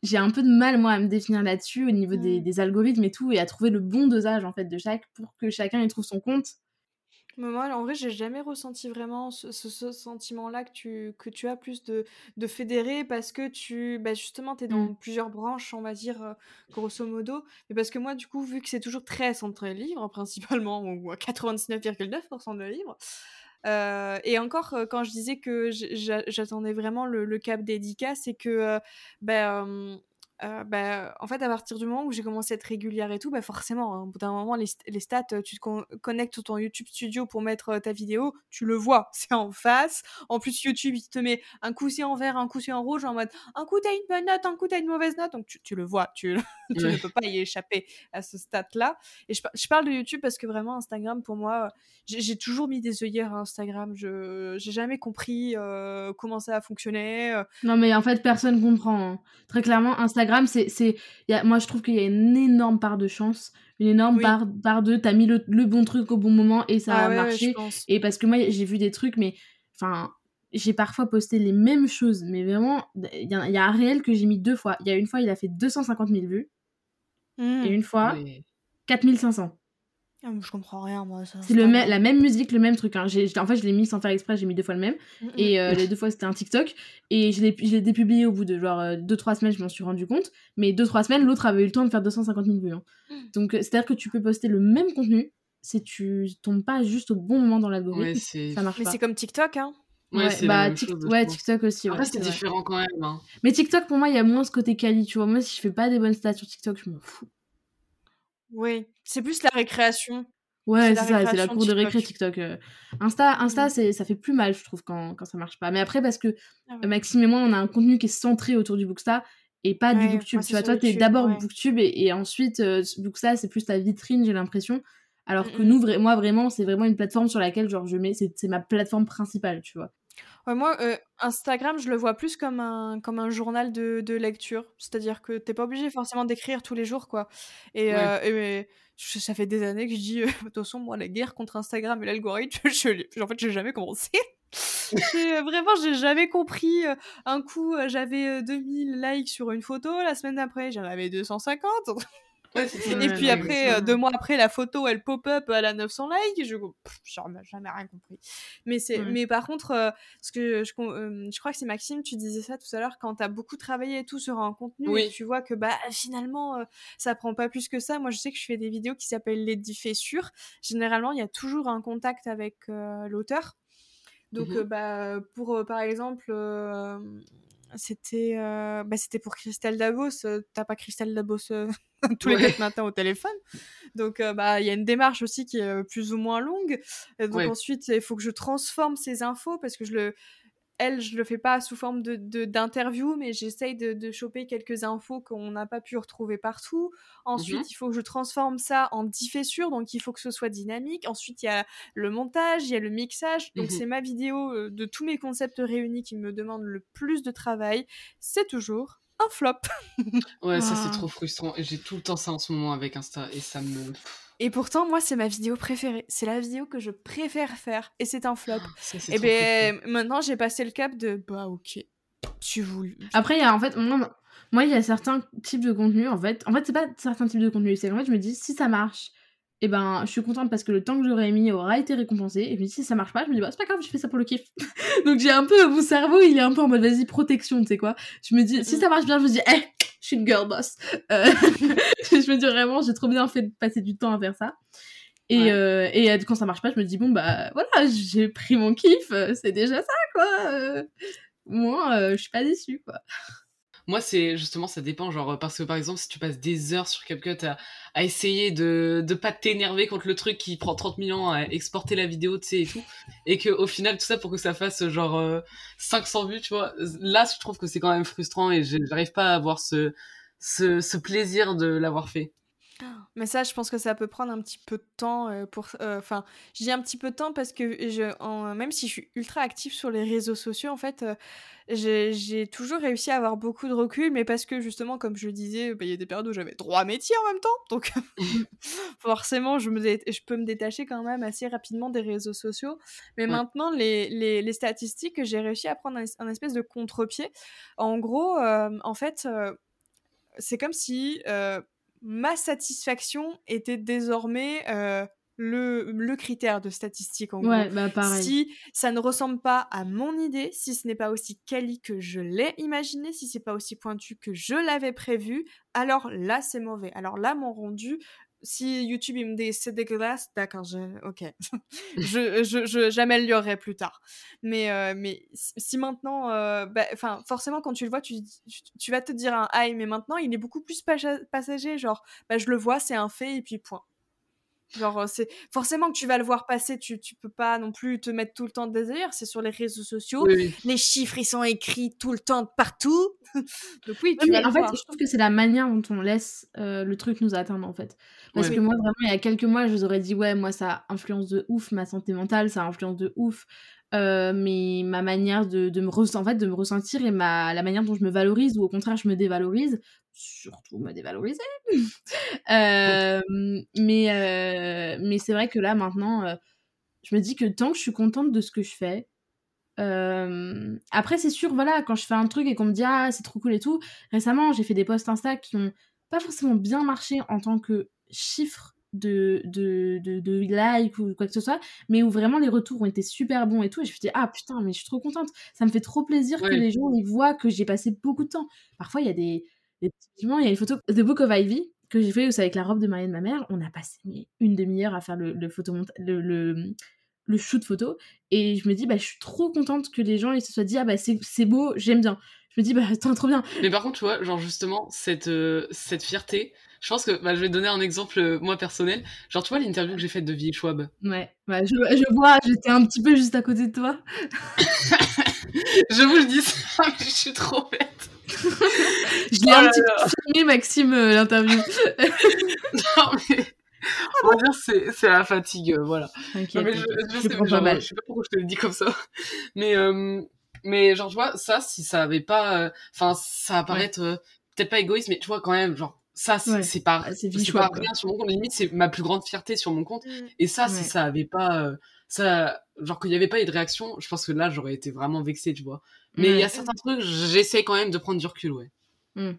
j'ai un peu de mal moi à me définir là-dessus au niveau des, des algorithmes et tout et à trouver le bon dosage en fait de chaque pour que chacun y trouve son compte moi, en vrai, j'ai jamais ressenti vraiment ce, sentiment-là que tu, que tu as plus de, de fédérer parce que tu, bah justement, tu es dans mmh. plusieurs branches, on va dire, euh, grosso modo. Mais parce que moi, du coup, vu que c'est toujours très centré livre, principalement, ou à 99,9% de livres, euh, et encore, euh, quand je disais que j'attendais vraiment le, cap dédicat, c'est que ben, euh, bah, en fait, à partir du moment où j'ai commencé à être régulière et tout, bah forcément, hein, au bout d'un moment, les, les, stats, tu te connectes sur ton YouTube Studio pour mettre ta vidéo, tu le vois, c'est en face. En plus, YouTube, il te met un coup c'est en vert, un coup c'est en rouge, en mode un coup t'as une bonne note, un coup t'as une mauvaise note, donc tu, tu le vois, tu, tu ne peux pas y échapper à ce stat-là. Et je, je, parle de YouTube parce que vraiment, Instagram, pour moi, j'ai toujours mis des œillères à Instagram. Je j'ai jamais compris euh, comment ça a fonctionné. Euh. Non, mais en fait, personne comprend. Hein. Très clairement, Instagram c'est, c'est, moi je trouve qu'il y a une énorme part de chance, une énorme part, part de t'as mis le, bon truc au bon moment et ça ah a marché. et parce que moi j'ai vu des trucs, mais enfin, j'ai parfois posté les mêmes choses, mais vraiment, il y, a un réel que j'ai mis deux fois. Il y a une fois, il a fait 250 000 vues, et mmh. une fois, 4500. Ah, je comprends rien, moi. C'est le la même musique, le même truc. Hein. en fait, je l'ai mis sans faire exprès, j'ai mis deux fois le même. Mm, mm. Et euh, les deux fois, c'était un TikTok. Et je l'ai dépublié au bout de genre 2-3 euh, semaines, je m'en suis rendu compte. Mais 2-3 semaines, l'autre avait eu le temps de faire 250 000 vues. Hein. Mm. Donc, euh, c'est-à-dire que tu peux poster le même contenu si tu tombes pas juste au bon moment dans l'algorithme. ça marche Mais c'est comme TikTok, hein. Ouais, bah, ouais TikTok aussi. Après, c'est différent quand même. Hein. Mais TikTok, pour moi, il y a moins ce côté quali, tu vois. Moi, si je fais pas des bonnes stats sur TikTok, je m'en fous. Oui, c'est plus la récréation. Ouais, c'est ça, c'est la cour de récré TikTok. Euh. Insta, Insta mmh. ça fait plus mal, je trouve, quand, quand ça marche pas. Mais après, parce que ah Maxime et moi, on a un contenu qui est centré autour du Booksta et pas du Booktube. tu vois, toi, t'es d'abord Booktube et, ensuite euh, Booksta, c'est plus ta vitrine, j'ai l'impression. Alors que mmh, nous, mmh. moi, vraiment, c'est vraiment une plateforme sur laquelle genre, je mets, c'est ma plateforme principale, tu vois. Ouais, moi, euh, Instagram, je le vois plus comme un, comme un journal de, de lecture. C'est-à-dire que t'es pas obligé forcément d'écrire tous les jours, quoi. Et, euh, ça fait des années que je dis, euh, attention, moi, la guerre contre Instagram et l'algorithme, je, en fait, j'ai jamais commencé. vraiment, j'ai jamais compris. Un coup, j'avais 2000 likes sur une photo, la semaine d'après, j'en avais 250 et puis après, euh, deux mois après, la photo, elle pop-up, elle a 900 likes. Je n'ai jamais rien compris. Mais, c'est, mais par contre, euh, ce que je, euh, je crois que c'est Maxime, tu disais ça tout à l'heure, quand tu as beaucoup travaillé et tout sur un contenu, et tu vois que bah, finalement, ça prend pas plus que ça. Moi, je sais que je fais des vidéos qui s'appellent les diffessures. Généralement, il y a toujours un contact avec l'auteur. Donc, mmh bah, pour, par exemple c'était bah, c'était pour Christelle Dabos. T'as pas Christelle Dabos tous les quatre matins au téléphone. Donc, bah, il y a une démarche aussi qui est plus ou moins longue. donc, ensuite, il faut que je transforme ces infos parce que je le, elle, je le fais pas sous forme de d'interview, mais j'essaye de, de, choper quelques infos qu'on n'a pas pu retrouver partout. Ensuite, mmh il faut que je transforme ça en diffessure, donc il faut que ce soit dynamique. Ensuite, il y a le montage, il y a le mixage. Donc, mmh c'est ma vidéo euh, de tous mes concepts réunis qui me demande le plus de travail. C'est toujours un flop. ouais, ça c'est ah. trop frustrant. Et j'ai tout le temps ça en ce moment avec Insta et ça me. Et pourtant, moi, c'est ma vidéo préférée. C'est la vidéo que je préfère faire. Et c'est un flop. et eh ben maintenant, j'ai passé le cap de bah, ok, tu voulais. Après, il y a en fait, moi, moi, il y a certains types de contenus. En fait, en fait c'est pas certains types de contenus. C'est qu'en fait, je me dis, si ça marche, et eh ben je suis contente parce que le temps que j'aurais mis aura été récompensé. Et puis si ça marche pas je me dis bah c'est pas grave je fais ça pour le kiff. Donc j'ai un peu mon cerveau il est un peu en mode vas-y protection tu sais quoi. Je me dis si mm. ça marche bien je me dis eh je suis une girl boss. Euh, je me dis vraiment j'ai trop bien fait de passer du temps à faire ça. Et, euh, et euh, quand ça marche pas je me dis bon bah voilà j'ai pris mon kiff c'est déjà ça quoi. Moi je suis pas déçue quoi moi, c'est justement, ça dépend. Genre, parce que par exemple, si tu passes des heures sur CapCut à, essayer de, de pas t'énerver contre le truc qui prend 30 000 ans à exporter la vidéo, tu sais, et tout, et que au final, tout ça pour que ça fasse genre 500 euh, vues, tu vois, là, je trouve que c'est quand même frustrant et j'arrive pas à avoir ce, ce plaisir de l'avoir fait. Mais ça, je pense que ça peut prendre un petit peu de temps euh, pour. Euh, enfin, j'ai un petit peu de temps parce que je, en, même si je suis ultra active sur les réseaux sociaux, en fait, euh, j'ai toujours réussi à avoir beaucoup de recul, mais parce que justement, comme je le disais, bah, il y a des périodes où j'avais trois métiers en même temps, donc forcément, je, me je peux me détacher quand même assez rapidement des réseaux sociaux. Mais maintenant, les, les, les, statistiques, j'ai réussi à prendre un, un, espèce de contre-pied. En gros, en fait, c'est comme si ma satisfaction était désormais euh, le, le, critère de statistique en ouais, Bah pareil. Si ça ne ressemble pas à mon idée, si ce n'est pas aussi quali que je l'ai imaginé, si c'est pas aussi pointu que je l'avais prévu, alors là c'est mauvais. Alors là mon rendu, si YouTube il me dit c'est dégueulasse, d'accord, je, ok, je, je, j'améliorerai plus tard. Mais, euh, mais si maintenant, euh, bah, forcément quand tu le vois, tu, tu, vas te dire un aïe, mais maintenant il est beaucoup plus passager, genre, bah, je le vois, c'est un fait et puis point. Genre, c'est forcément que tu vas le voir passer, tu, tu peux pas non plus te mettre tout le temps désir, c'est sur les réseaux sociaux. Les chiffres, ils sont écrits tout le temps, partout. Donc oui, tu en fait, je trouve que c'est la manière dont on laisse euh, le truc nous atteindre, en fait. Parce que moi, vraiment, il y a quelques mois, je vous aurais dit, ouais, moi, ça influence de ouf ma santé mentale, ça influence de ouf euh, mais ma manière de, de me en fait, de me ressentir et ma, la manière dont je me valorise ou au contraire je me dévalorise surtout me dévaloriser euh, mais euh, mais c'est vrai que là maintenant je me dis que tant que je suis contente de ce que je fais après c'est sûr voilà quand je fais un truc et qu'on me dit ah c'est trop cool et tout récemment j'ai fait des posts insta qui ont pas forcément bien marché en tant que chiffres de, de, de, de like ou quoi que ce soit, mais où vraiment les retours ont été super bons et tout. Et je me dit, ah putain, mais je suis trop contente. Ça me fait trop plaisir que les gens ils voient que j'ai passé beaucoup de temps. Parfois, il y a des. Effectivement, il y a une photo de Book of Ivy que j'ai fait avec la robe de Marie de ma mère. On a passé une demi-heure à faire le, le, le, le, le shoot photo. Et je me dis, bah, je suis trop contente que les gens ils se soient dit, ah bah, c'est beau, j'aime bien. Je me dis, bah, attends, trop bien. Mais par contre, tu vois, genre, justement, cette, euh, cette fierté, je pense que bah, je vais donner un exemple, euh, moi, personnel. Genre, tu vois l'interview que j'ai faite de Vie Schwab Ouais, bah, je, je vois, j'étais un petit peu juste à côté de toi. je vous le dis ça, mais je suis trop bête. Je l'ai oh un petit peu filmé, Maxime, euh, l'interview. non, mais on va dire c'est la fatigue, euh, voilà. mais je, je, sais, pas sais pas pourquoi je te le dis comme ça, mais euh, mais genre tu vois ça si ça avait pas, euh, enfin ça va paraître peut-être pas égoïste, mais tu vois quand même genre ça c'est pas ah, c'est pas rien sur mon compte, limite c'est ma plus grande fierté sur mon compte, mm. et ça si ça avait pas ça genre qu'il y avait pas eu de réaction, je pense que là j'aurais été vraiment vexée, tu vois. Mais il y a certains trucs, j'essaie quand même de prendre du recul, ouais. Mm.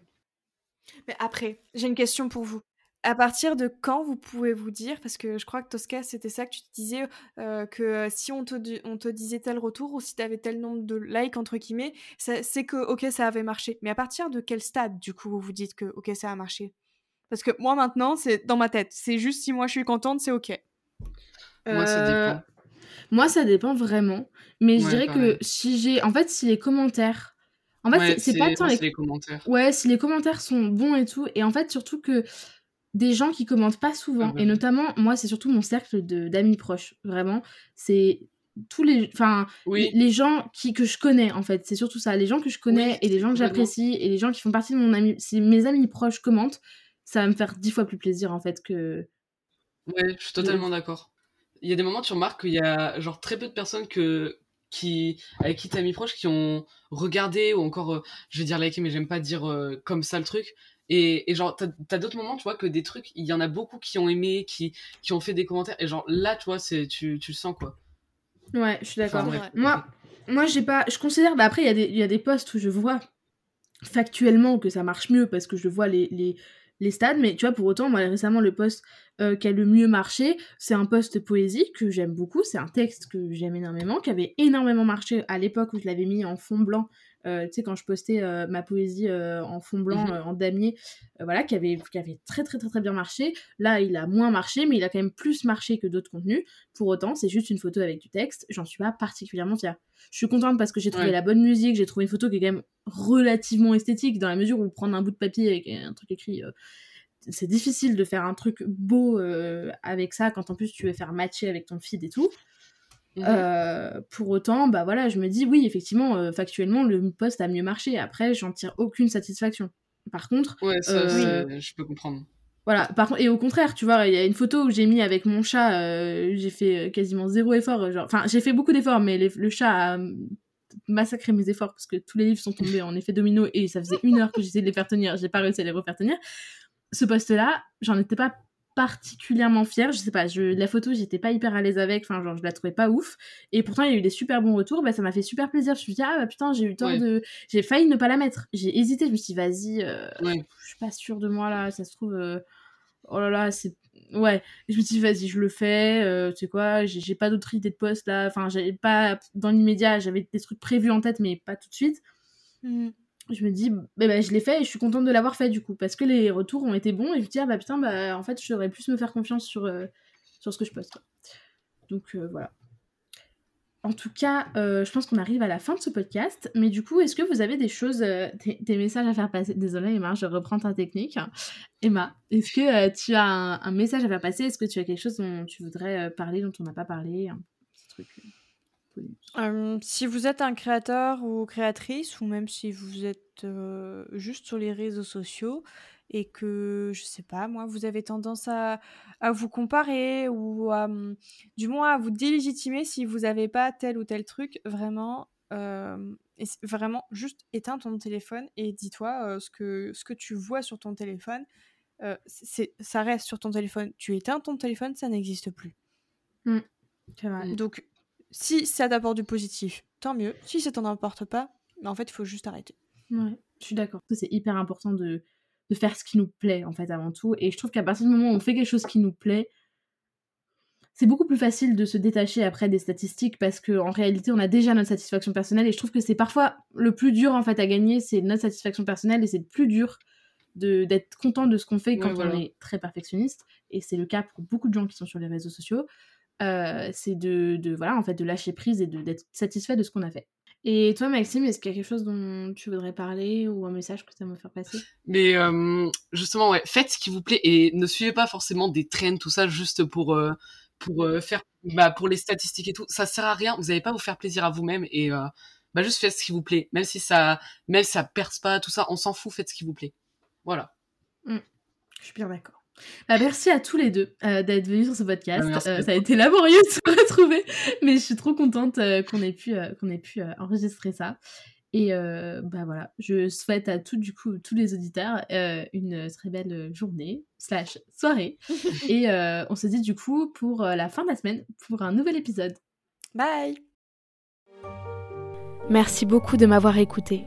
Mais après, j'ai une question pour vous. À partir de quand vous pouvez vous dire, parce que je crois que Tosca, c'était ça que tu te disais, euh, que euh, si on te, on te disait tel retour ou si tu avais tel nombre de likes, entre guillemets, c'est que, ok, ça avait marché. Mais à partir de quel stade, du coup, vous vous dites que, ok, ça a marché? Parce que moi, maintenant, c'est dans ma tête. C'est juste si moi je suis contente, c'est ok. Moi, ça euh, dépend. Moi, ça dépend vraiment. Mais je dirais que si j'ai. En fait, si les commentaires En fait, c'est pas tant les... les commentaires. Ouais, si les commentaires sont bons et tout. Et en fait, surtout que des gens qui commentent pas souvent, ah et notamment, moi, c'est surtout mon cercle d'amis proches, vraiment. C'est tous les enfin les gens qui que je connais en fait c'est surtout ça les gens que je connais et les gens que j'apprécie et les gens qui font partie de mon ami si mes amis proches commentent ça va me faire dix fois plus plaisir en fait que ouais je suis totalement d'accord il y a des moments tu remarques qu'il y a genre très peu de personnes que qui avec qui t'es amis proches qui ont regardé ou encore euh, je vais dire liké mais j'aime pas dire euh, comme ça le truc et, et genre t'as as, d'autres moments tu vois que des trucs il y en a beaucoup qui ont aimé qui qui ont fait des commentaires et genre là tu vois c'est tu, tu le sens quoi Ouais, je suis d'accord. moi, moi j'ai pas. Je considère. Bah après, il y, a des, y a des postes où je vois factuellement que ça marche mieux parce que je vois les, les, les stades, mais tu vois, pour autant, moi récemment, le poste euh, qui a le mieux marché, c'est un poste poésie que j'aime beaucoup. C'est un texte que j'aime énormément, qui avait énormément marché à l'époque où je l'avais mis en fond blanc euh, tu sais, quand je postais euh, ma poésie euh, en fond blanc, mhm. en damier, voilà, qui avait, qui avait très, très, très, très bien marché. Là, il a moins marché, mais il a quand même plus marché que d'autres contenus. Pour autant, c'est juste une photo avec du texte. J'en suis pas particulièrement fière. Je suis contente parce que j'ai trouvé la bonne musique, j'ai trouvé une photo qui est quand même relativement esthétique, dans la mesure où prendre un bout de papier avec un truc écrit c'est difficile de faire un truc beau avec ça quand en plus tu veux faire matcher avec ton feed et tout. Mmh euh, pour autant, bah voilà, je me dis oui, effectivement, euh, factuellement, le poste a mieux marché. Après, j'en tire aucune satisfaction. Par contre, ouais, ça, euh, je peux comprendre. Voilà, par contre, et au contraire, tu vois, il y a une photo où j'ai mis avec mon chat, j'ai fait quasiment zéro effort. Genre, enfin, j'ai fait beaucoup d'efforts, mais le chat a massacré mes efforts parce que tous les livres sont tombés en effet domino et ça faisait une heure que j'essayais de les faire tenir, j'ai pas réussi à les refaire tenir. Ce poste-là, j'en étais pas particulièrement fière. Je sais pas, je, la photo, j'étais pas hyper à l'aise avec, enfin, genre, je la trouvais pas ouf. Et pourtant, il y a eu des super bons retours, bah, ça m'a fait super plaisir. Je me suis dit, ah bah putain, j'ai eu tort de. J'ai failli ne pas la mettre. J'ai hésité, je me suis dit, vas-y, euh, je suis pas sûre de moi là, ça se trouve. Euh, oh là là, c'est. Ouais, je me suis dit, vas-y, je le fais, euh, tu sais quoi, j'ai pas d'autres idées de poste là, enfin, j'avais pas. Dans l'immédiat, j'avais des trucs prévus en tête, mais pas tout de suite. Mmh je me dis, bah, bah, je l'ai fait et je suis contente de l'avoir fait du coup, parce que les retours ont été bons et je me dis, ah bah putain, bah en fait, je devrais plus me faire confiance sur, euh, sur ce que je poste. Donc euh, voilà. En tout cas, euh, je pense qu'on arrive à la fin de ce podcast, mais du coup, est-ce que vous avez des choses, des, messages à faire passer? Désolée Emma, je reprends ta technique. Emma, est-ce que tu as un, message à faire passer? Est-ce que tu as quelque chose dont tu voudrais parler, dont on n'a pas parlé? Petit truc si vous êtes un créateur ou créatrice, ou même si vous êtes juste sur les réseaux sociaux et que, je sais pas, moi, vous avez tendance à, à vous comparer ou à, mmh, du moins à vous délégitimer si vous n'avez pas tel ou tel truc, vraiment, vraiment, juste éteins ton téléphone et dis-toi ce, que, ce que tu vois sur ton téléphone, c'est, ça reste sur ton téléphone. Tu éteins ton téléphone, ça n'existe plus. Mmh. Donc, si ça t'apporte du positif, tant mieux. Si ça t'en apporte pas, en fait, il faut juste arrêter. Ouais, je suis d'accord. C'est hyper important de, de faire ce qui nous plaît, en fait, avant tout. Et je trouve qu'à partir du moment où on fait quelque chose qui nous plaît, c'est beaucoup plus facile de se détacher après des statistiques parce qu'en réalité, on a déjà notre satisfaction personnelle. Et je trouve que c'est parfois le plus dur, en fait, à gagner, c'est notre satisfaction personnelle. Et c'est le plus dur d'être content de ce qu'on fait quand on est très perfectionniste. Et c'est le cas pour beaucoup de gens qui sont sur les réseaux sociaux. Euh, c'est de, voilà en fait de lâcher prise et d'être satisfait de ce qu'on a fait. Et toi Maxime, est-ce qu'il y a quelque chose dont tu voudrais parler ou un message que tu me faire passer? Mais euh, justement ouais, faites ce qui vous plaît et ne suivez pas forcément des trends tout ça juste pour euh, pour faire bah, pour les statistiques et tout, ça sert à rien, vous n'allez pas vous faire plaisir à vous-même et bah juste faites ce qui vous plaît, même si ça même si ça perce pas tout ça, on s'en fout, faites ce qui vous plaît. Voilà. Mmh. Je suis bien d'accord. Bah, merci à tous les deux euh, d'être venus sur ce podcast. Euh, ça a été laborieux de se retrouver, mais je suis trop contente euh, qu'on ait pu, qu'on ait pu enregistrer ça. Et bah voilà, je souhaite à tout, du coup, tous les auditeurs une très belle journée, slash soirée. et on se dit du coup pour la fin de la semaine pour un nouvel épisode. Bye Merci beaucoup de m'avoir écouté.